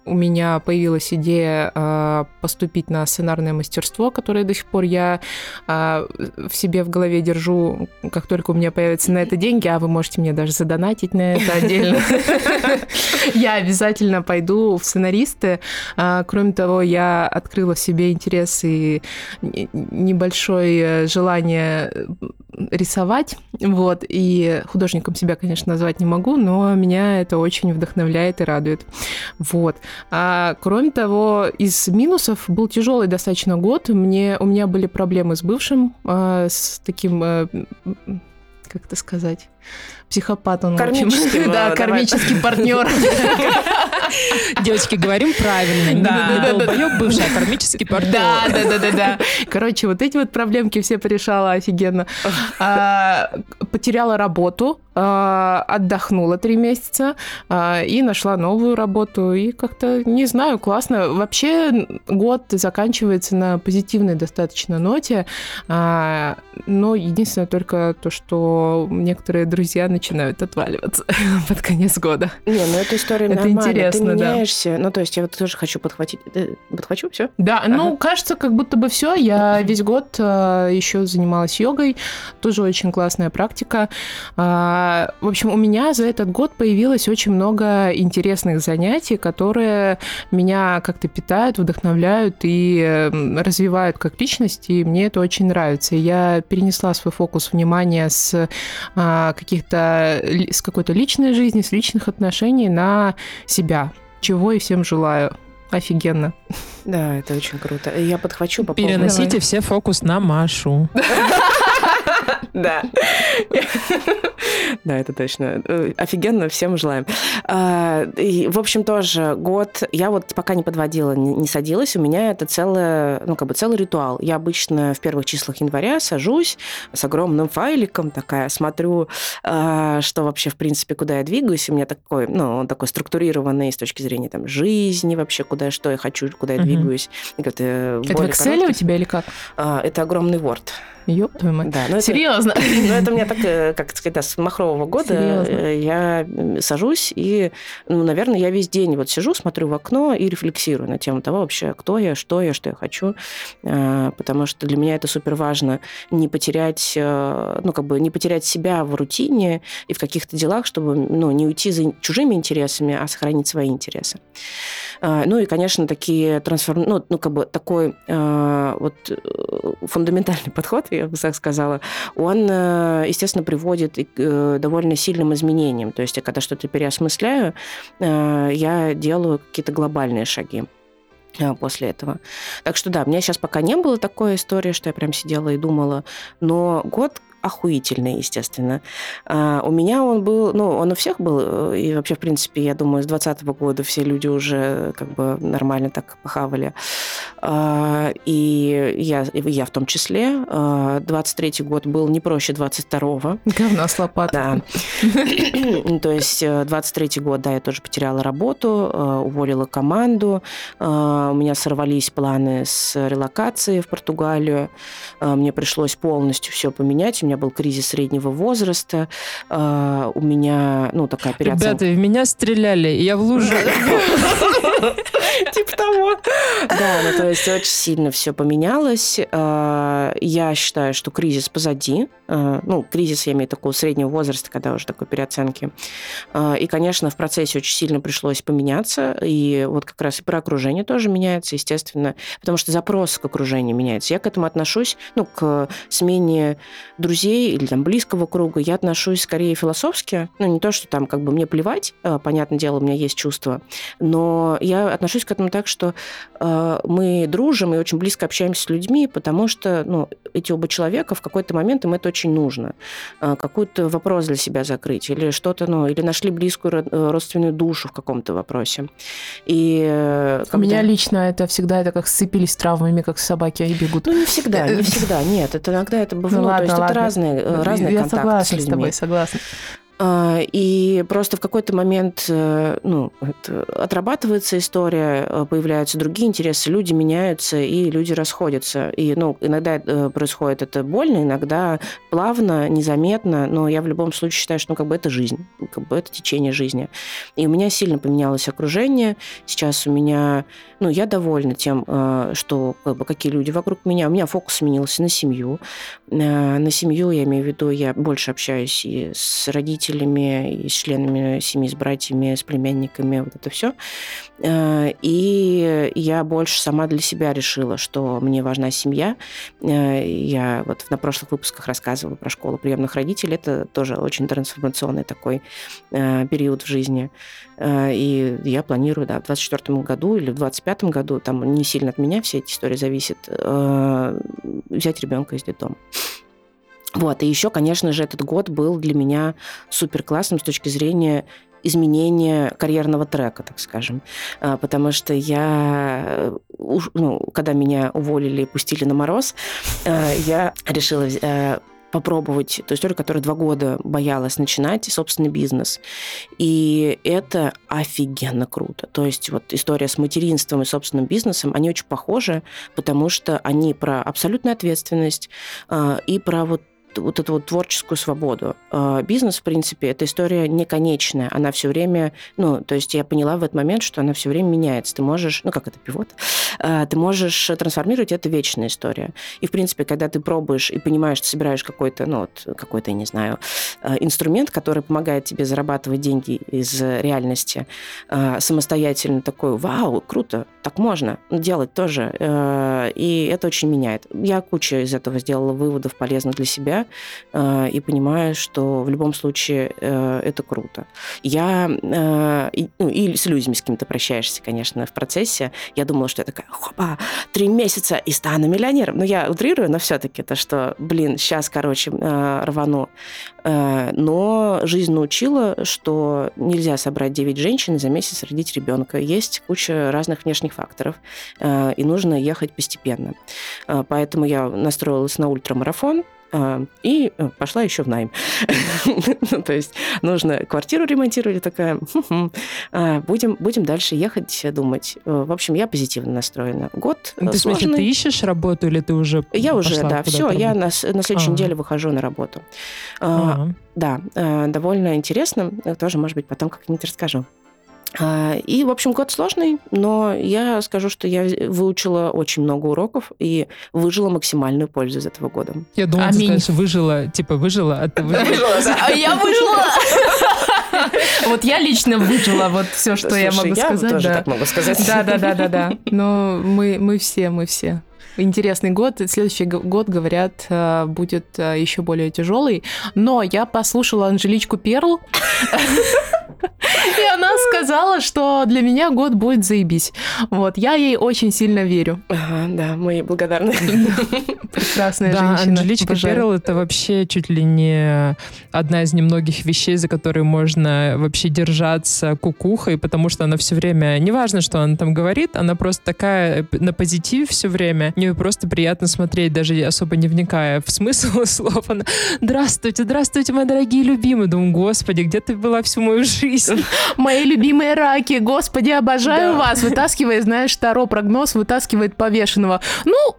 у меня появилась идея э, поступить на сценарное мастерство, которое до сих пор я э, в себе в голове держу, как только у меня появятся на это деньги, а вы можете мне даже задонатить на это отдельно. Я обязательно пойду в сценаристы. А, кроме того, я открыла в себе интерес и небольшое желание рисовать, вот, и художником себя, конечно, назвать не могу, но меня это очень вдохновляет и радует, вот. А, кроме того, из минусов был тяжелый достаточно год. Мне, у меня были проблемы с бывшим, а, с таким, а, как это сказать, психопат он, кармический, да, кармический партнер. Девочки, говорим правильно. Да, не долбоёб бывший, кармический партнер. Да, да, да, да, да. Короче, вот эти вот проблемки все порешала офигенно. А, потеряла работу, а, отдохнула три месяца а, и нашла новую работу. И как-то, не знаю, классно. Вообще год заканчивается на позитивной достаточно ноте. Но единственное только то, что некоторые друзья начинают отваливаться под конец года. Не, ну эта история это нормальная. интересно, Ты меняешься. Да. Ну, то есть я вот тоже хочу подхватить. Э, подхвачу, все? Да, ага. ну, кажется, как будто бы все. Я весь год еще занималась йогой. Тоже очень классная практика А, в общем, у меня за этот год появилось очень много интересных занятий, которые меня как-то питают, вдохновляют и развивают как личность, и мне это очень нравится. Я перенесла свой фокус внимания с а, каких-то с какой-то личной жизни, с личных отношений на себя, чего и всем желаю. Офигенно. Да, это очень круто. Я подхвачу по Переносите все фокус на Машу. Да. Да, это точно. Э, офигенно, всем желаем. А, в общем, тоже год, я вот пока не подводила, не садилась, у меня это целое, ну, как бы целый ритуал. Я обычно в первых числах января сажусь с огромным файликом, такая, смотрю, а, что вообще, в принципе, куда я двигаюсь. У меня такой, ну, он такой структурированный с точки зрения там жизни вообще, куда, что я хочу, куда я двигаюсь. Это в Excel у тебя или как? А, это огромный Word. Ёб твою мать. Да, но Серьезно? Это, ну, это у меня так, э, как сказать, с махрового года Серьезно? Э, я сажусь и, ну, наверное, я весь день вот сижу, смотрю в окно и рефлексирую на тему того вообще, кто я, что я, что я хочу, э, потому что для меня это супер важно не потерять, ну, как бы не потерять себя в рутине и в каких-то делах, чтобы, ну, не уйти за чужими интересами, а сохранить свои интересы. Ну и, конечно, такие трансформ... ну, ну, как бы такой вот фундаментальный подход я бы так сказала, он, э, естественно, приводит к э, довольно сильным изменениям. То есть я когда что-то переосмысляю, э, я делаю какие-то глобальные шаги после этого. Так что да, у меня сейчас пока не было такой истории, что я прям сидела и думала, но год охуительный, естественно. А, у меня он был, ну, он у всех был, и вообще, в принципе, я думаю, с 2020 года все люди уже как бы нормально так похавали. А, и я, я в том числе. 23 а, год был не проще 22-го. Говна с лопатой. Да. То есть 23 э, год, да, я тоже потеряла работу, э, уволила команду, у меня сорвались планы с релокацией в Португалию, мне пришлось полностью все поменять, у меня был кризис среднего возраста, у меня, ну, такая операция... Ребята, в меня стреляли, я в луже. Типа того. Да, ну то есть очень сильно все поменялось. А, я считаю, что кризис позади. А, ну, кризис, я имею такого среднего возраста, когда уже такой переоценки. А, и, конечно, в процессе очень сильно пришлось поменяться. И вот как раз и про окружение тоже меняется, естественно. Потому что запрос к окружению меняется. Я к этому отношусь, ну, к смене друзей или там близкого круга. Я отношусь скорее философски. Ну, не то, что там как бы мне плевать, понятное дело, у меня есть чувства. Но я отношусь к этому так, что э, мы дружим и очень близко общаемся с людьми, потому что ну, эти оба человека в какой-то момент им это очень нужно. Э, какой-то вопрос для себя закрыть или что-то, ну, или нашли близкую э, родственную душу в каком-то вопросе. И э, когда... У меня лично это всегда это как сцепились травмами, как собаки и бегут. Ну, не всегда, не всегда, нет. Это иногда это бывает. Ну, ладно, то есть ладно. это разные, э, разные Я контакты согласна с, с тобой, согласна. А, и просто в какой-то момент э, ну, отрабатывается история, э, появляются другие интересы, люди меняются, и люди расходятся. И ну, иногда э, происходит это больно, иногда плавно, незаметно, но я в любом случае считаю, что ну, как бы это жизнь, как бы это течение жизни. И у меня сильно поменялось окружение. Сейчас у меня, ну, я довольна тем, что как бы, какие люди вокруг меня. У меня фокус сменился на семью. На семью, я имею в виду, я больше общаюсь и с родителями, родителями, и с членами семьи, с братьями, с племянниками, вот это все. Э, и я больше сама для себя решила, что мне важна семья. Э, я вот на прошлых выпусках рассказывала про школу приемных родителей. Это тоже очень трансформационный такой э, период в жизни. И я планирую, да, в 2024 году или в 2025 году, там не сильно от меня все эти истории зависят, взять ребенка из детдома. Вот, и еще, конечно же, этот год был для меня супер классным с точки зрения изменения карьерного трека, так скажем. А, потому что я, ну, когда меня уволили и пустили на мороз, а, я решила а, попробовать ту историю, которая два года боялась начинать собственный бизнес. И это офигенно круто. То есть вот история с материнством и собственным бизнесом, они очень похожи, потому что они про абсолютную ответственность и про вот вот эту вот творческую свободу. А, бизнес, в принципе, эта история не конечная. Она все время, ну, то есть я поняла в этот момент, что она все время меняется. Ты можешь, ну, как это, пивот, а, ты можешь трансформировать, это вечная история. И, в принципе, когда ты пробуешь и понимаешь, что собираешь какой-то, ну, вот, какой-то, я не знаю, а, инструмент, который помогает тебе зарабатывать деньги из реальности самостоятельно, такой, вау, круто, так можно делать тоже. И это очень меняет. Я кучу из этого сделала выводов полезных для себя э, и понимаю, что в любом случае э, это круто. Я э, и, ну, и с людьми с кем-то прощаешься, конечно, в процессе. Я думала, что я такая, хопа, три месяца и стану миллионером. Но я утрирую, но все-таки это что, блин, сейчас, короче, э, рвану. Э, но жизнь научила, что нельзя собрать 9 женщин и за месяц родить ребенка. Есть куча разных внешних факторов, э, и нужно ехать постепенно. Э, поэтому я настроилась на ультрамарафон, и пошла еще в найм. То есть нужно квартиру ремонтировать, такая, будем, будем дальше ехать, думать. В общем, я позитивно настроена. Год ну, Ты, сложный. ты ищешь работу или ты уже Я уже, да, все, я на, на следующей неделе выхожу на работу. Да, э, довольно интересно. Тоже, может быть, потом как-нибудь расскажу. А, и, в общем, год сложный, но я скажу, что я выучила очень много уроков и выжила максимальную пользу из этого года. Я думала, Аминь. ты скажешь, выжила, типа выжила, а ты выжила. А я выжила! Вот я лично выжила вот все, что я могу сказать. Я тоже так могу сказать. Да, да, да, да, да. Но мы, мы все, мы все. Интересный год. Следующий год, говорят, э, будет э, еще более тяжелый. Но я послушала Анжеличку Перл. И она сказала, что для меня год будет заебись. Вот, я ей очень сильно верю. Ага, да, мы ей благодарны. Прекрасная да, женщина. Анжеличка Перл — это вообще чуть ли не одна из немногих вещей, за которые можно вообще держаться кукухой, потому что она все время, неважно, что она там говорит, она просто такая на позитив все время, нее просто приятно смотреть, даже особо не вникая в смысл слов. Она, здравствуйте, здравствуйте, мои дорогие любимые. Думаю, господи, где ты была всю мою жизнь? Мои любимые раки, господи, обожаю да. вас. Вытаскивает, знаешь, Таро прогноз, вытаскивает повешенного. Ну,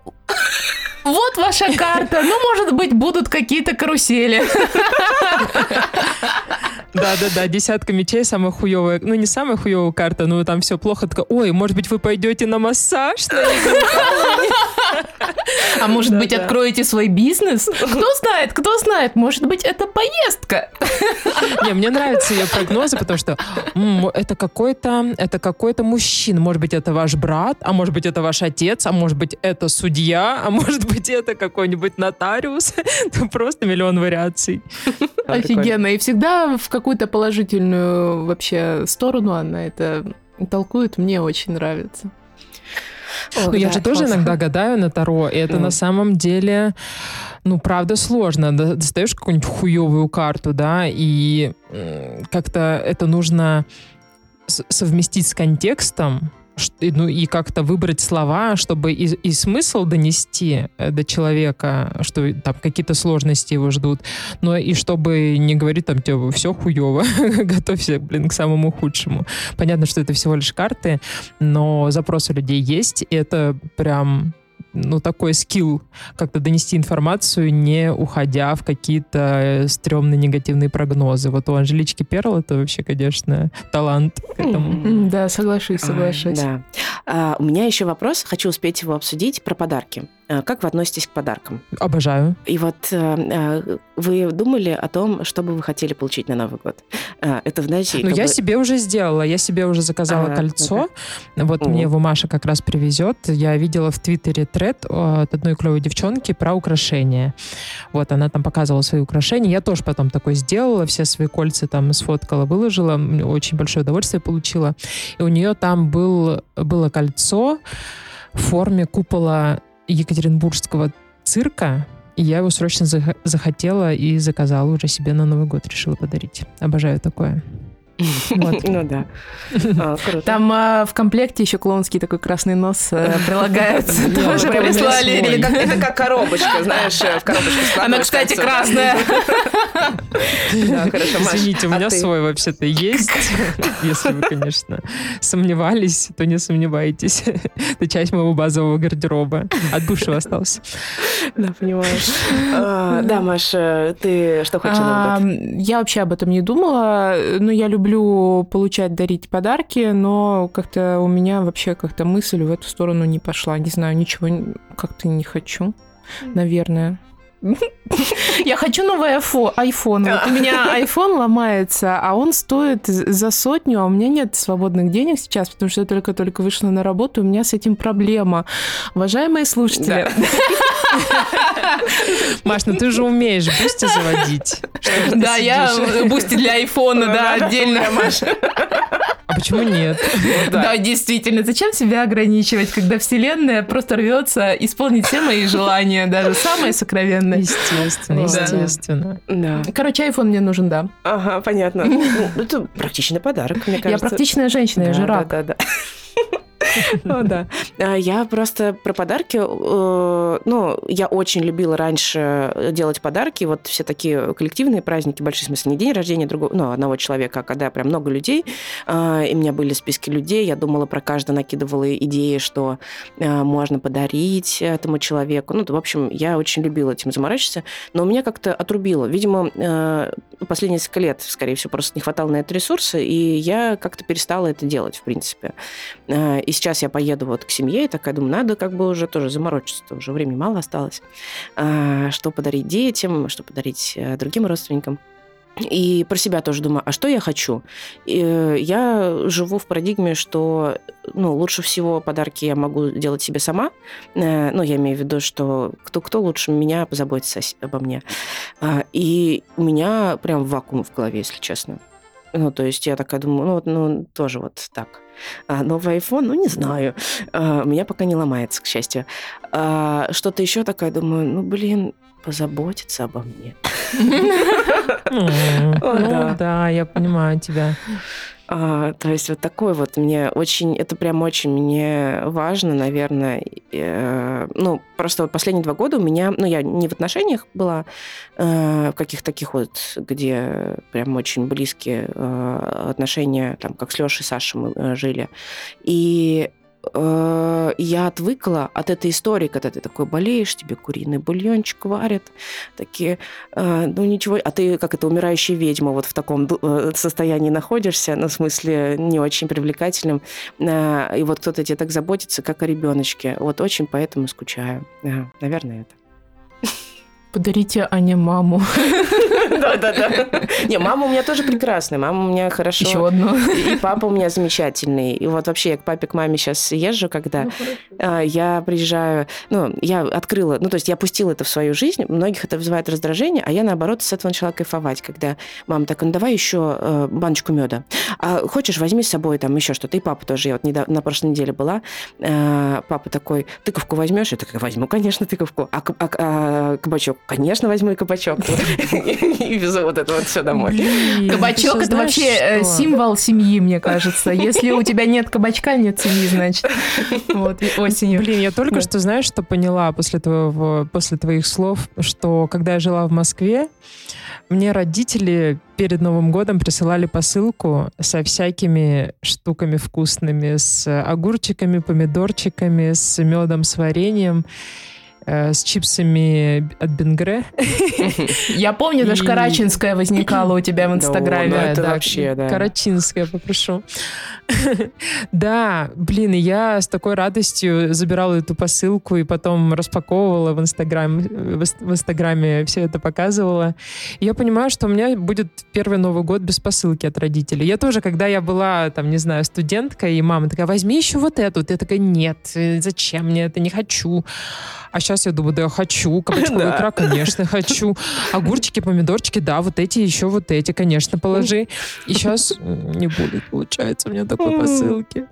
вот ваша карта. Ну, может быть, будут какие-то карусели. Да-да-да, десятка мечей самая хуевая. Ну, не самая хуевая карта, но там все плохо. Такая, ой, может быть, вы пойдете на массаж? А может быть, откроете свой бизнес? Кто знает, кто знает, может быть, это поездка. Не, мне нравятся ее прогнозы, потому что это какой-то это какой-то мужчина. Может быть, это ваш брат, а может быть, это ваш отец, а может быть, это судья, а может быть, это какой-нибудь нотариус. Просто миллион вариаций. Офигенно. И всегда в какую-то положительную вообще сторону она это толкует. Мне очень нравится. Ох, ну, да, я же тоже иногда гадаю на Таро, и это mm. на самом деле, ну, правда, сложно. Достаешь какую-нибудь хуевую карту, да, и как-то это нужно совместить с контекстом, ну и как-то выбрать слова, чтобы и, и смысл донести э, до человека, что там какие-то сложности его ждут, но и чтобы не говорить там тебе все хуево, готовься, блин, к самому худшему. Понятно, что это всего лишь карты, но запросы людей есть, и это прям ну, такой скилл, как-то донести информацию, не уходя в какие-то э, стрёмные негативные прогнозы. Вот у Анжелички Перл это вообще, конечно, талант к этому. Да, соглашусь, соглашусь. А, да. А, у меня еще вопрос, хочу успеть его обсудить, про подарки. А, как вы относитесь к подаркам? Обожаю. И вот а, вы думали о том, что бы вы хотели получить на Новый год? Это, знаете... Ну, я бы... себе уже сделала. Я себе уже заказала а, кольцо. Ну вот О. мне его Маша как раз привезет. Я видела в Твиттере тред от одной клевой девчонки про украшения. Вот, она там показывала свои украшения. Я тоже потом такое сделала. Все свои кольца там сфоткала, выложила. Очень большое удовольствие получила. И у нее там был, было кольцо в форме купола Екатеринбургского цирка. И я его срочно захотела и заказала уже себе на Новый год, решила подарить. Обожаю такое. Ну да. А, Там а, в комплекте еще клоунский такой красный нос э, прилагается. Тоже прислали. Это как коробочка, знаешь, э, в коробочке Она, кстати, красная. Извините, у меня свой вообще-то есть. Если вы, конечно, сомневались, то не сомневайтесь. Это часть моего базового гардероба. От бывшего остался. Да, понимаешь. А, да, Маша, ты что хочешь Я вообще об этом не думала, но я люблю люблю получать, дарить подарки, но как-то у меня вообще как-то мысль в эту сторону не пошла. Не знаю, ничего как-то не хочу, наверное. Я хочу новый iPhone. Вот у меня iPhone ломается, а он стоит за сотню, а у меня нет свободных денег сейчас, потому что я только-только вышла на работу, у меня с этим проблема. Уважаемые слушатели, Маш, ну ты же умеешь Boosty заводить. Да, я Boosty для айфона, да, отдельно. Маша. А почему нет? Да, действительно. Зачем себя ограничивать, когда вселенная просто рвется исполнить все мои желания, даже самые сокровенные? Естественно, естественно. Да. Короче, iPhone мне нужен, да. Ага, понятно. Ну, это практичный подарок, мне кажется. Я практичная женщина, я же рак. Да, да, да. О, да. А, я просто про подарки, э, ну, я очень любила раньше делать подарки, вот все такие коллективные праздники, большие, в смысле, не день рождения другого, ну, одного человека, а когда прям много людей, а, и у меня были списки людей, я думала про каждого, накидывала идеи, что э, можно подарить этому человеку. Ну, в общем, я очень любила этим заморачиваться, но у меня как-то отрубило. Видимо, э, последние несколько лет, скорее всего, просто не хватало на это ресурса, и я как-то перестала это делать, в принципе. И сейчас я поеду вот к семье и такая думаю, надо как бы уже тоже заморочиться, уже времени мало осталось. А, что подарить детям, что подарить э, другим родственникам. И про себя тоже думаю, а что я хочу? И э, я живу в парадигме, что ну, лучше всего подарки я могу делать себе сама. Э, ну, я имею в виду, что кто, кто лучше меня позаботится обо мне. А, и у меня прям вакуум в голове, если честно. Ну, то есть я такая думаю, ну, вот, ну тоже вот так. А новый iPhone, ну, не знаю. А, у меня пока не ломается, к счастью. А, что-то еще такое, думаю, ну, блин, позаботиться обо мне. Ну да, я понимаю тебя. А, то есть вот такой вот мне очень, это прям очень мне важно, наверное. Э, ну, просто вот последние два года у меня, ну, я не в отношениях была, э, в каких таких вот, где прям очень близкие э, отношения, там, как с Лешей и Сашей мы э, жили. И э, я отвыкла от этой истории, когда ты такой болеешь, тебе куриный бульончик варят, такие, э, ну ничего, а ты как это умирающая ведьма вот в таком э, состоянии находишься, ну в смысле не очень привлекательным, э, и вот кто-то тебе так заботится, как о ребеночке, вот очень поэтому скучаю, э, наверное это. Подарите Ане маму. Да-да-да. Не, мама у меня тоже прекрасная, мама у меня хорошо. Еще одну. И папа у меня замечательный. И вот вообще я к папе, к маме сейчас езжу, когда ну, я приезжаю, ну, я открыла, ну, то есть я пустила это в свою жизнь, многих это вызывает раздражение, а я, наоборот, с этого начала кайфовать, когда мама так, ну, давай еще э, баночку меда. А хочешь, возьми с собой там еще что-то. И папа тоже, я вот недавно, на прошлой неделе была, э, папа такой, тыковку возьмешь? Я такая, возьму, конечно, тыковку. А, а, а кабачок? Конечно, возьму и кабачок. и везу вот это вот все домой. Кабачок это вообще э, символ семьи, мне кажется. Если у тебя нет кабачка, нет семьи, значит. Вот осенью. Блин, я только что, знаешь, что поняла после твоего, после твоих слов, что когда я жила в Москве, мне родители перед Новым годом присылали посылку со всякими штуками вкусными, с огурчиками, помидорчиками, с медом, с вареньем. Э, с чипсами от Бенгре. Я помню, даже Карачинская возникала у тебя в Инстаграме. Да, это вообще, да. Карачинская, попрошу. Да, блин, я с такой радостью забирала эту посылку и потом распаковывала в Инстаграме, в Инстаграме все это показывала. Я понимаю, что у меня будет первый Новый год без посылки от родителей. Я тоже, когда я была, там, не знаю, студенткой, и мама такая, возьми еще вот эту. Я такая, нет, зачем мне это, не хочу. А сейчас я думаю, да я хочу. Кабачковый икра, конечно, хочу. Огурчики, помидорчики, да, вот эти, еще вот эти, конечно, положи. И сейчас не будет, получается, у меня такой посылки.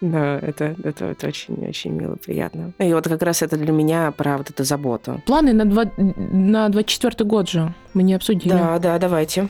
Да, это, это, это очень, очень мило, приятно. И вот как раз это для меня про вот эту заботу. Планы на, два, на 24 год же мы не обсудили. Да, да, давайте.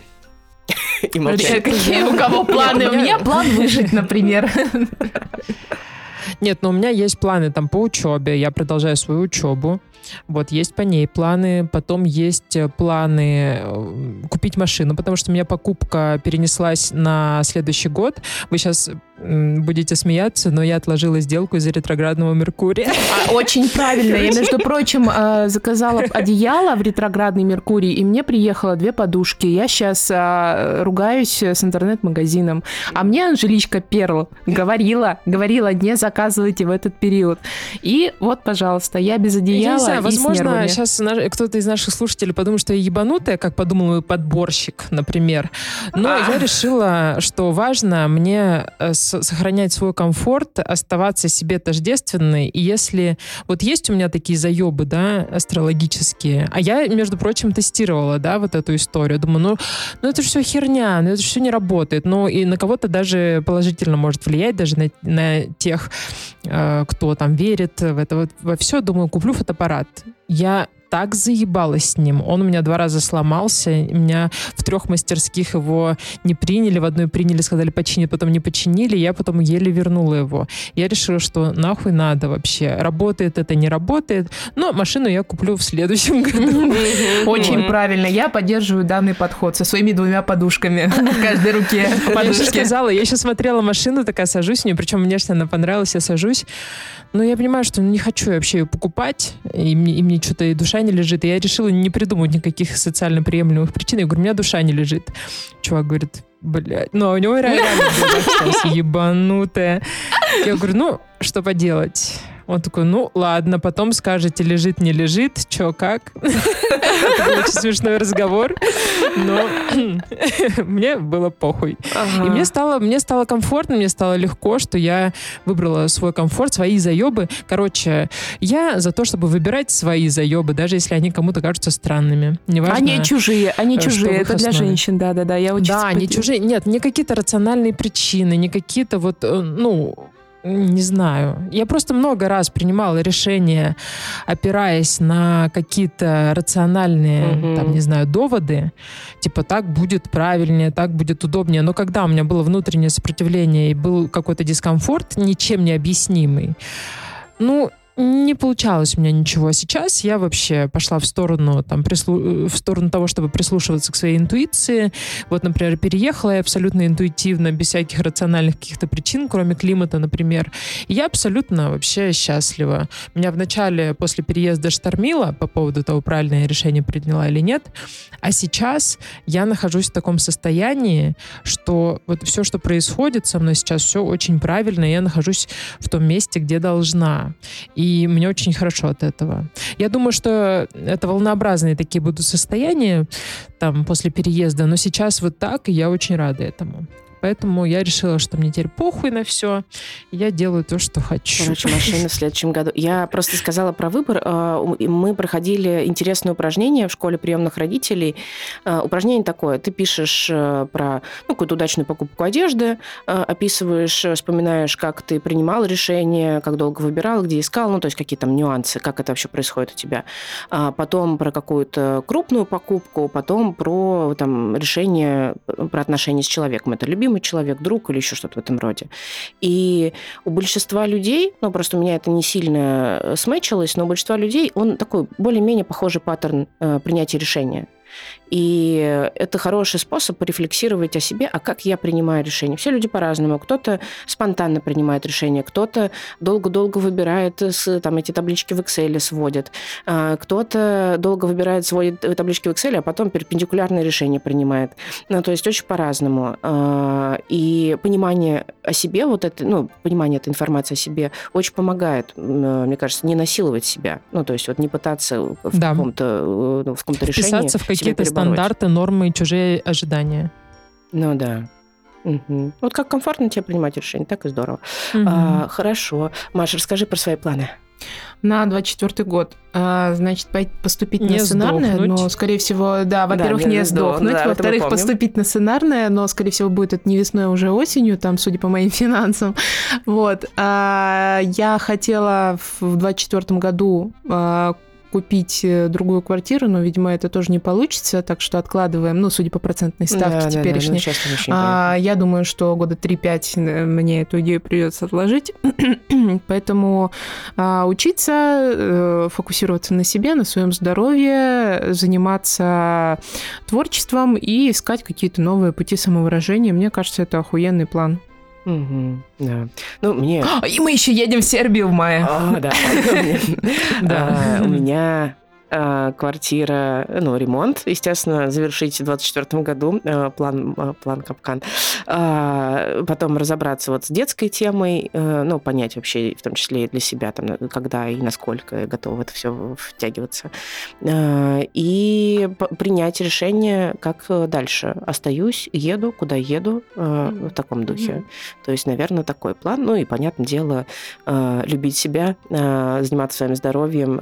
и молчать. Какие у кого планы? У меня план выжить, например. Нет, но у меня есть планы там по учебе. Я продолжаю свою учебу. Вот, есть по ней планы. Потом есть э, планы э, купить машину, потому что у меня покупка перенеслась на следующий год. Вы сейчас будете смеяться, но я отложила сделку из-за ретроградного Меркурия. А, очень правильно. Я, между прочим, э, заказала одеяло в ретроградный Меркурий, и мне приехало две подушки. Я сейчас а, ругаюсь с интернет-магазином. А мне Анжеличка Перл говорила, говорила, не заказывайте в этот период. И вот, пожалуйста, я без одеяла я знаю, возможно, сейчас кто-то из наших слушателей подумает, что я ебанутая, как подумал мой подборщик, например. Но а. я решила, что важно мне э, сохранять свой комфорт, оставаться себе тождественной. И если вот есть у меня такие заебы, да, астрологические, а я, между прочим, тестировала, да, вот эту историю. Думаю, ну, ну это же все херня, ну это же все не работает. Ну и на кого-то даже положительно может влиять, даже на, на тех, э, кто там верит в это вот во все. Думаю, куплю фотоаппарат. Я так заебалась с ним. Он у меня два раза сломался. Меня в трех мастерских его не приняли. В одной приняли, сказали починить, потом не починили. Я потом еле вернула его. Я решила, что нахуй надо вообще. Работает это, не работает. Но машину я куплю в следующем году. Очень правильно. Я поддерживаю данный подход со своими двумя подушками в каждой руке. Я еще сказала, я еще смотрела машину, такая сажусь в нее, причем внешне она понравилась, я сажусь. Но я понимаю, что не хочу вообще ее покупать, и мне, и мне что-то и душа не лежит. И я решила не придумать никаких социально приемлемых причин. Я говорю, у меня душа не лежит. Чувак говорит, блядь, ну, а у него реально ебанутая. Я говорю, ну, что поделать? Он такой, ну ладно, потом скажете, лежит, не лежит, чё, как. Это очень смешной разговор, но мне было похуй. И мне стало, мне стало комфортно, мне стало легко, что я выбрала свой комфорт, свои заебы. Короче, я за то, чтобы выбирать свои заебы, даже если они кому-то кажутся странными. Неважно, они чужие, они чужие, это для женщин, да-да-да. Я очень да, они чужие. Нет, не какие-то рациональные причины, не какие-то вот, э, ну, не знаю. Я просто много раз принимала решения, опираясь на какие-то рациональные, угу. там, не знаю, доводы. Типа, так будет правильнее, так будет удобнее. Но когда у меня было внутреннее сопротивление и был какой-то дискомфорт, ничем не объяснимый, ну, не получалось у меня ничего. Сейчас я вообще пошла в сторону, там, прислу... в сторону того, чтобы прислушиваться к своей интуиции. Вот, например, переехала я абсолютно интуитивно, без всяких рациональных каких-то причин, кроме климата, например. И я абсолютно вообще счастлива. Меня вначале после переезда штормило по поводу того, правильное решение приняла или нет. А сейчас я нахожусь в таком состоянии, что вот все, что происходит со мной сейчас, все очень правильно. Я нахожусь в том месте, где должна. И и мне очень хорошо от этого. Я думаю, что это волнообразные такие будут состояния там после переезда, но сейчас вот так, и я очень рада этому. Поэтому я решила, что мне теперь похуй на все. Я делаю то, что хочу. Короче, машина в следующем году. Я просто сказала про выбор. А, мы проходили интересное упражнение в школе приемных родителей. А, упражнение такое. Ты пишешь э, про ну, какую-то удачную покупку одежды, а, описываешь, вспоминаешь, как ты принимал решение, как долго выбирал, где искал, ну, то есть какие там нюансы, как это вообще происходит у тебя. Потом про какую-то крупную покупку, потом про там, решение, про отношения с человеком. Это любимый любимый человек, друг или еще что-то в этом роде. И у большинства людей, ну просто у меня это не сильно э, смычилось, но у большинства людей он такой более-менее похожий паттерн э, принятия решения. И это хороший способ порефлексировать о себе, а как я принимаю решения. Все люди по-разному. Кто-то спонтанно принимает решения, кто-то долго-долго выбирает, с, там эти таблички в Excel сводит, а кто-то долго выбирает, сводит таблички в Excel, а потом перпендикулярное решение принимает. Ну, то есть очень по-разному. А, и понимание о себе, вот это, ну, понимание этой информации о себе очень помогает, мне кажется, не насиловать себя. Ну, то есть вот не пытаться в да. каком-то, э, ну, в каком-то решении в какие-то стандарты, нормы и чужие ожидания. Ну да. Угу. Вот как комфортно тебе принимать решения, так и здорово. Угу. А, хорошо. Маша, расскажи про свои планы. На 24 год. А, значит, поступить не на сценарное, сдохнуть. но, скорее всего, да, во-первых, да, не, не сдохнуть, да, во-вторых, поступить на сценарное, но, скорее всего, будет это не весной, а уже осенью, там, судя по моим финансам. Вот. А, я хотела в 24 году а, купить э, другую квартиру, но, видимо, это тоже не получится, так что откладываем, ну, судя по процентной ставке да, теперешней. Да, да, ну, а, я думаю, что года 3-5 э, мне эту идею придется отложить. Поэтому а, учиться, э, фокусироваться на себе, на своем здоровье, заниматься творчеством и искать какие-то новые пути самовыражения. Мне кажется, это охуенный план. Угу, да. Ну, мне... И мы еще едем в Сербию в мае. А, да. А, у меня квартира, ну, ремонт, естественно, завершить в 2024 году, э, план, э, план капкан. А, потом разобраться вот с детской темой, ну, понять вообще, в том числе и для себя, там, когда и насколько готова это все втягиваться. И принять решение, как дальше. Остаюсь, еду, куда еду, в таком духе. То есть, наверное, такой план. Ну, и, понятное дело, любить себя, заниматься своим здоровьем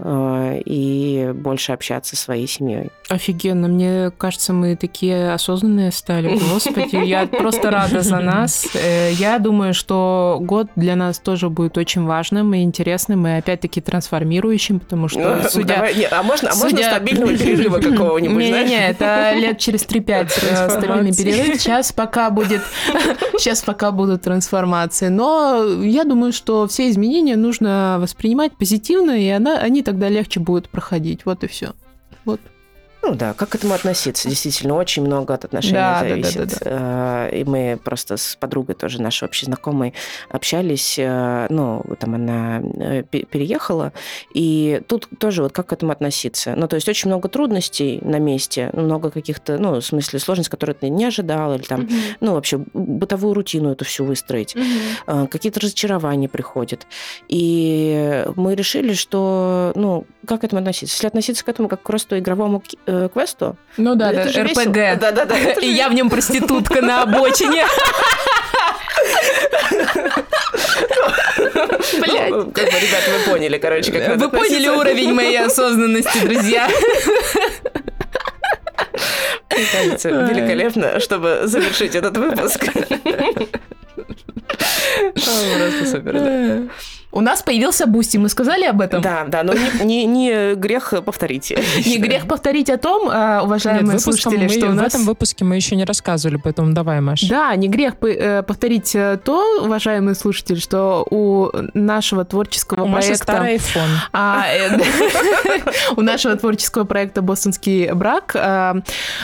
и больше общаться со своей семьей. Офигенно. Мне кажется, мы такие осознанные стали. Господи, я просто рада за нас. Э, я думаю, что год для нас тоже будет очень важным и интересным, и опять-таки трансформирующим, потому что ну, судя... Давай, нет, а можно, а можно стабильного перерыва какого-нибудь, Не-не-не, это лет через 3-5 э, стабильный перерыв. Сейчас пока будет... Сейчас пока будут трансформации. Но я думаю, что все изменения нужно воспринимать позитивно, и она, они тогда легче будут проходить. Вот и все. Вот. Ну да, как к этому относиться? Действительно, очень много от отношений да, зависит. Да, да, да, да. И мы просто с подругой тоже нашей общей знакомой общались. Э, ну, там она э, переехала. И тут тоже вот как к этому относиться? Ну, то есть очень много трудностей на месте, много каких-то, ну, в смысле сложностей, которые ты не ожидал, или там, ну, вообще бытовую рутину эту всю выстроить. Какие-то разочарования приходят. И мы решили, что, ну, как к этому относиться? Если относиться к этому как к просто игровому э, квесту. Ну да, да, РПГ. Да, да, да. И я в нем проститутка на обочине. Блять. Ну, как бы, ребята, вы поняли, короче, как Вы поняли уровень моей осознанности, друзья. Мне кажется, великолепно, чтобы завершить этот выпуск. Просто супер, да. У нас появился Boosty, мы сказали об этом? Да, да, но не, не, не грех повторить. Не грех повторить о том, а, уважаемые Нет, слушатели, что у нас... В этом выпуске мы еще не рассказывали, поэтому давай, Маша. Да, не грех э, повторить э, то, уважаемые слушатели, что у нашего творческого у проекта... Маши старый iPhone. А, э, у нашего творческого проекта «Бостонский брак»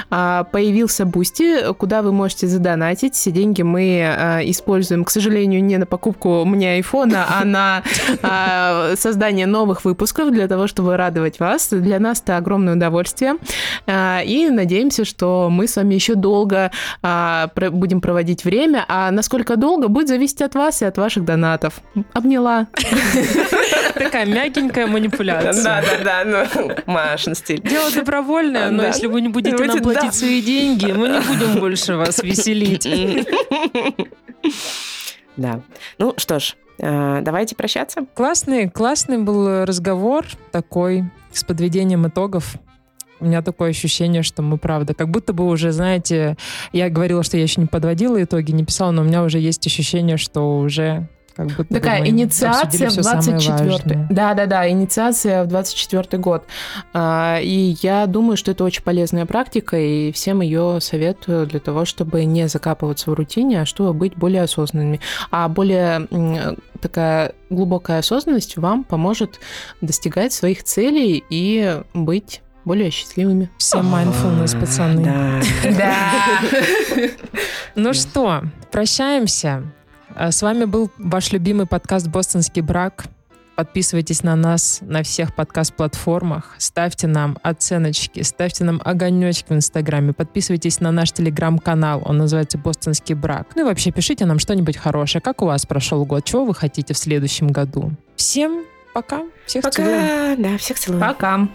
появился Boosty, куда вы можете задонатить. Все деньги мы используем, к сожалению, не на покупку мне айфона, а на а, создание новых выпусков для того, чтобы радовать вас. Для нас это огромное удовольствие. А, и надеемся, что мы с вами еще долго а, будем проводить время. А насколько долго, будет зависеть от вас и от ваших донатов. Обняла. Такая мягенькая манипуляция. Да, да, да, ну, Машин стиль. Дело добровольное, но если вы не будете нам платить свои деньги, мы не будем больше вас веселить. Да. Ну что ж, давайте прощаться. Классный, классный был разговор такой с подведением итогов. У меня такое ощущение, что мы, правда, как будто бы уже, знаете, я говорила, что я еще не подводила итоги, не писала, но у меня уже есть ощущение, что уже как будто Такая инициация в 24 Да, да, да, инициация в 24 год. А, и я думаю, что это очень полезная практика, и всем ее советую для того, чтобы не закапываться в рутине, а чтобы быть более осознанными. А более такая глубокая осознанность вам поможет достигать своих целей и быть более счастливыми. Всем mindfulness, пацаны. Да. Да. Ну что, прощаемся. А с вами был ваш любимый подкаст «Бостонский брак». Подписывайтесь на нас на всех подкаст-платформах, ставьте нам оценочки, ставьте нам огонечки в Инстаграме, подписывайтесь на наш Телеграм-канал, он называется «Бостонский брак». Ну и вообще пишите нам что-нибудь хорошее, как у вас прошел год, чего вы хотите в следующем году. Всем пока, всех пока. целую. Да, всех целую. Пока.